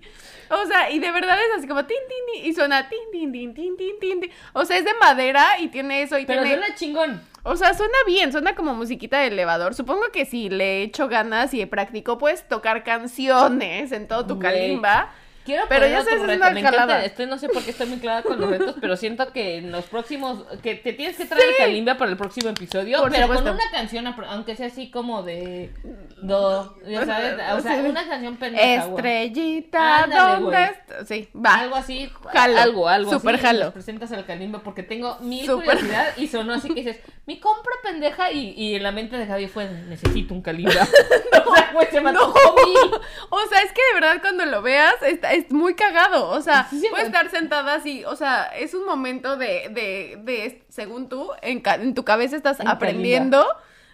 O sea, y de verdad es así como tin, tin, tin, y suena tin, tin, tin, tin, tin, tin, tin. O sea, es de madera y tiene eso y Pero tiene... suena chingón. O sea, suena bien, suena como musiquita de elevador. Supongo que si le echo ganas y practico, puedes tocar canciones en todo tu Güey. kalimba. Quiero Pero ya otro sabes, es reto. una Me encanta, jalada. estoy, no sé por qué estoy muy clara con los retos, pero siento que en los próximos, que te tienes que traer el Kalimba para el próximo episodio, Por pero con una canción, aunque sea así como de, do, ya sabes, o sea, Sí. una canción pendeja. Estrellita, Ándale, ¿dónde estás? Sí, va. Algo así, Jalo. algo, algo Súper así, jalo. presentas al Kalimba porque tengo mil Súper. curiosidad y sonó así que dices, mi compra pendeja y, y en la mente de Javi fue, necesito un Kalimba. (laughs) (laughs) o sea, güey, se me No. O sea, es que de verdad cuando lo veas está, es muy cagado. O sea, Sí, puedes estar sentada así. O sea, es un momento de, de, de según tú, en, tu cabeza estás En aprendiendo.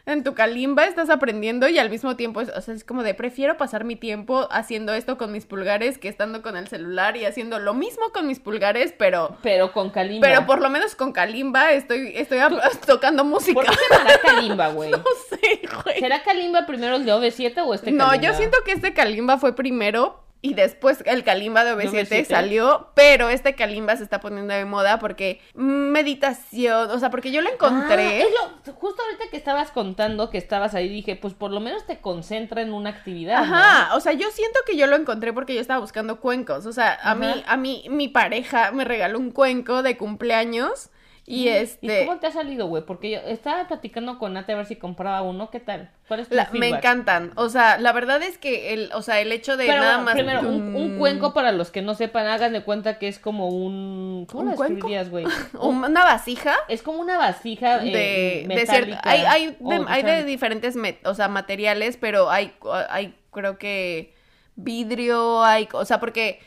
En tu kalimba estás aprendiendo y al mismo tiempo es, o sea, es como de prefiero pasar mi tiempo haciendo esto con mis pulgares que estando con el celular y haciendo lo mismo con mis pulgares, pero Pero con Kalimba. pero por lo menos con kalimba estoy estoy (laughs) tocando música. ¿Por qué se llamará Kalimba, (laughs) güey? No sé, güey. ¿Será Kalimba primero el de OV7 o este No, Kalimba? yo siento que este Kalimba fue primero y después el Kalimba de OV7 OV7. salió, pero este Kalimba se está poniendo de moda porque meditación, o sea, porque yo lo encontré. Ah, es lo- justo ahorita que estabas contando que estabas ahí, dije, pues por lo menos te concentra en una actividad. ¿no? Ajá, o sea, yo siento que yo lo encontré porque yo estaba buscando cuencos, o sea, a Ajá. mí, a mí, mi pareja me regaló un cuenco de cumpleaños y este, ¿Y cómo te ha salido, güey? Porque yo estaba platicando con Nate a ver si compraba uno. ¿Qué tal? ¿Cuál es tu la- me encantan, o sea, la verdad es que el, o sea, el hecho de Pero nada bueno, más primero, un, un tum, cuenco para los que no sepan, hagan de cuenta que es como un... ¿Cómo ¿Un lo describirías, güey? (laughs) una vasija Es como una vasija de, eh, de cier- metálica. hay, hay, o de, hay de sea, diferentes met- o sea, materiales, pero hay, hay creo que vidrio, hay, o sea, porque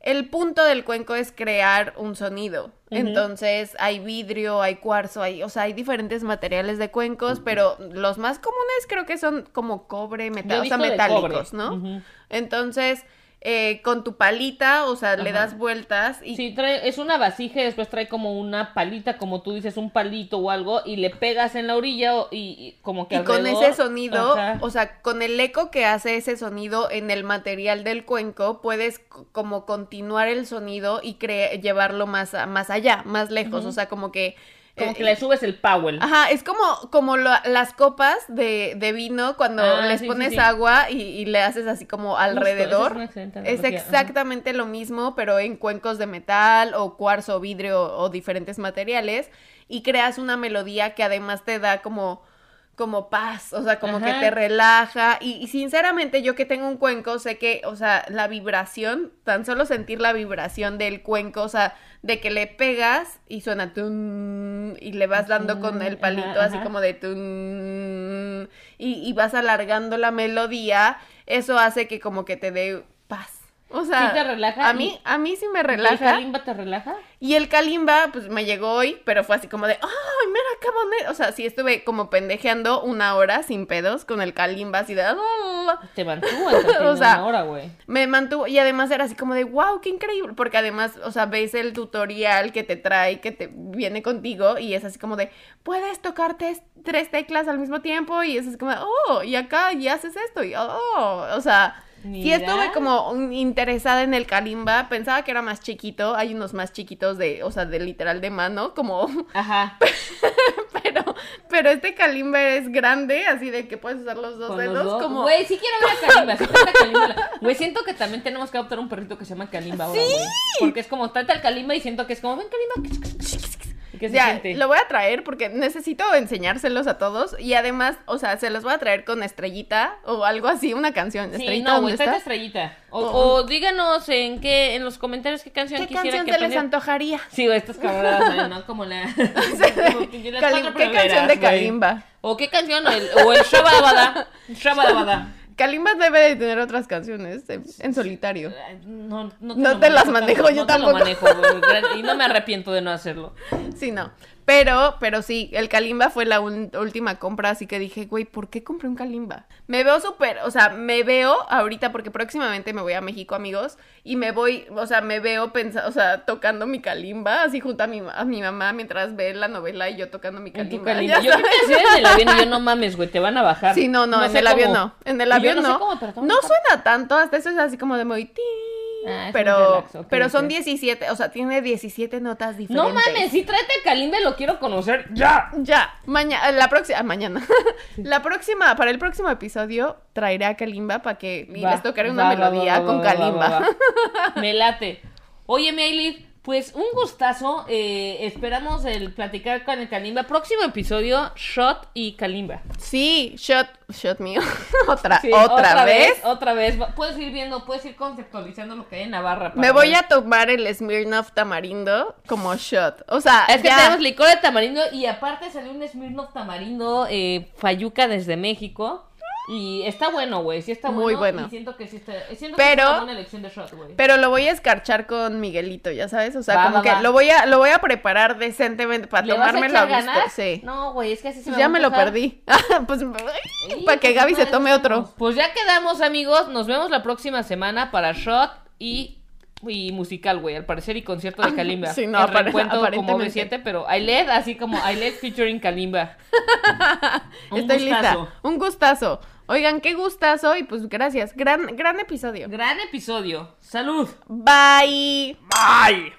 el punto del cuenco es crear un sonido. Entonces hay vidrio, hay cuarzo, hay, o sea, hay diferentes materiales de cuencos, pero los más comunes creo que son como cobre, metal, o sea, metálicos. ¿no? Entonces, eh, con tu palita, o sea, le das vueltas y Sí, trae, es una vasija y después trae como una palita, como tú dices, un palito o algo, y le pegas en la orilla o- y, y como que Y con ese sonido, Ajá. o sea, con el eco que hace ese sonido en el material del cuenco, puedes como continuar el sonido y cre- llevarlo más, a- más allá, más lejos, o sea, como que... Como eh, que le subes el Powell. Ajá, es como, como las copas de, de vino cuando Ah, les sí, pones sí. agua y, y le haces así como Justo, alrededor. es una excelente Es ajá. exactamente lo mismo, pero en cuencos de metal o cuarzo, vidrio o diferentes materiales y creas una melodía que además te da como como paz, o sea, como que te relaja. Y, y sinceramente yo que tengo un cuenco sé que, o sea, la vibración, tan solo sentir la vibración del cuenco, o sea, de que le pegas y suena tun y le vas dando con el Ajá, palito así como de tun y, y vas alargando la melodía, eso hace que como que te dé paz. O sea, Sí te relaja a mí, a mí sí me ¿Y el relaja. kalimba te relaja? Y el Kalimba, pues me llegó hoy, pero fue así como de, ¡ay, mira qué bonito! O sea, sí estuve como pendejeando una hora sin pedos con el Kalimba, así de. "Ah". Te mantuvo (laughs) O sea, una hora, güey. Me mantuvo, y además era así como de, ¡wow, qué increíble! Porque además, o sea, ves el tutorial que te trae, que te viene contigo, y es así como de, puedes tocar tres teclas al mismo tiempo, y es así como, ¡oh! Y acá, y haces esto, y ¡oh! O sea. Sí Mira. estuve como interesada en el kalimba, pensaba que era más chiquito, hay unos más chiquitos de, o sea, de literal de mano, como, (laughs) Ajá. pero, pero este kalimba es grande, así de que puedes usar los dos Con los dedos, dos. como, Güey, sí quiero ver a Kalimba. sí. (laughs) Güey, siento que también tenemos que adoptar un perrito que se llama Kalimba ahora, güey. Porque es como trata el Kalimba y siento que es como, ven Kalimba. ¿Y qué se ya, siente? lo voy a traer porque necesito enseñárselos a todos y además, o sea, se los voy a traer con estrellita o algo así, una canción, Sí, estrellita, no, güey, ¿dónde tráete está? estrellita. O, O- o díganos en qué, en los comentarios qué canción ¿Qué quisiera canción que se les antojaría? Sí, güey, estas cabronas, ¿no? Como la... (laughs) (laughs) como las Cali- cuatro ¿Qué canción de. Kalimba? O qué canción, o el, o el Shabadabada. Shabadabada. Kalimba debe de tener otras canciones en, en solitario. No, no, No te las manejo yo no te lo tampoco. manejo, y no me arrepiento de no hacerlo. Sí, no. Pero, pero sí, el Kalimba fue la última compra, así que dije, güey, ¿por qué compré un Kalimba? Me veo súper, o sea, me veo ahorita, porque próximamente me voy a México, amigos, y me voy, o sea, me veo pensando, o sea, tocando mi Kalimba, así junto a mi, a mi mamá mientras ve la novela y yo tocando mi En Kalimba. tu Kalimba. (laughs) Yo sí, en el avión y yo no mames, güey, te van a bajar. Sí, no, no, en sé el avión cómo. no. En el avión no. no. sé cómo, no que- suena tanto, hasta eso es así como de muy... tin, Ah, pero pero son ok. 17, o sea, tiene 17 notas diferentes. No mames, si tráete el Kalimba y lo quiero conocer ya. Ya, mañana, la próxima, mañana. la próxima, para el próximo episodio traeré a Kalimba para que Va, les tocaré una va, melodía va, con Kalimba. (laughs) Me late. Oye, Meili, pues un gustazo. eh, esperamos el platicar con el Kalimba. Próximo episodio, Shot y Kalimba. Sí, shot, shot mío. (laughs) otra, Sí, otra, vez. Otra vez. Puedes ir viendo, puedes ir conceptualizando lo que hay en Navarra. Me voy ver. a tomar el Smirnoff tamarindo como shot. O sea, Es que tenemos licor de tamarindo y aparte salió un Smirnoff tamarindo eh, Fayuca desde México. Y está bueno, güey. Sí está bueno. Muy bueno. Y siento que sí está. Siento Pero- que es una elección de shot, güey. Pero lo voy a escarchar con Miguelito, ya sabes, o sea, Va, como va, que va. lo voy a lo voy a preparar decentemente para ¿Le vas a tomármelo a echar gusto. Sí. No, güey, es que así se Pues me ya me lo perdí. (laughs) pues Sí, para que pues Gaby se tome otro. Pues ya quedamos, amigos. Nos vemos la próxima semana para Shot y, y musical, güey. Al parecer y concierto de Kalimba. sí, no, El reencuentro como aparentemente. V7, pero I así como I featuring Kalimba. (laughs) Un Estoy gustazo. lista. Un gustazo. Oigan, qué gustazo y pues gracias. Gran, gran episodio. Gran episodio. Salud. Bye. Bye.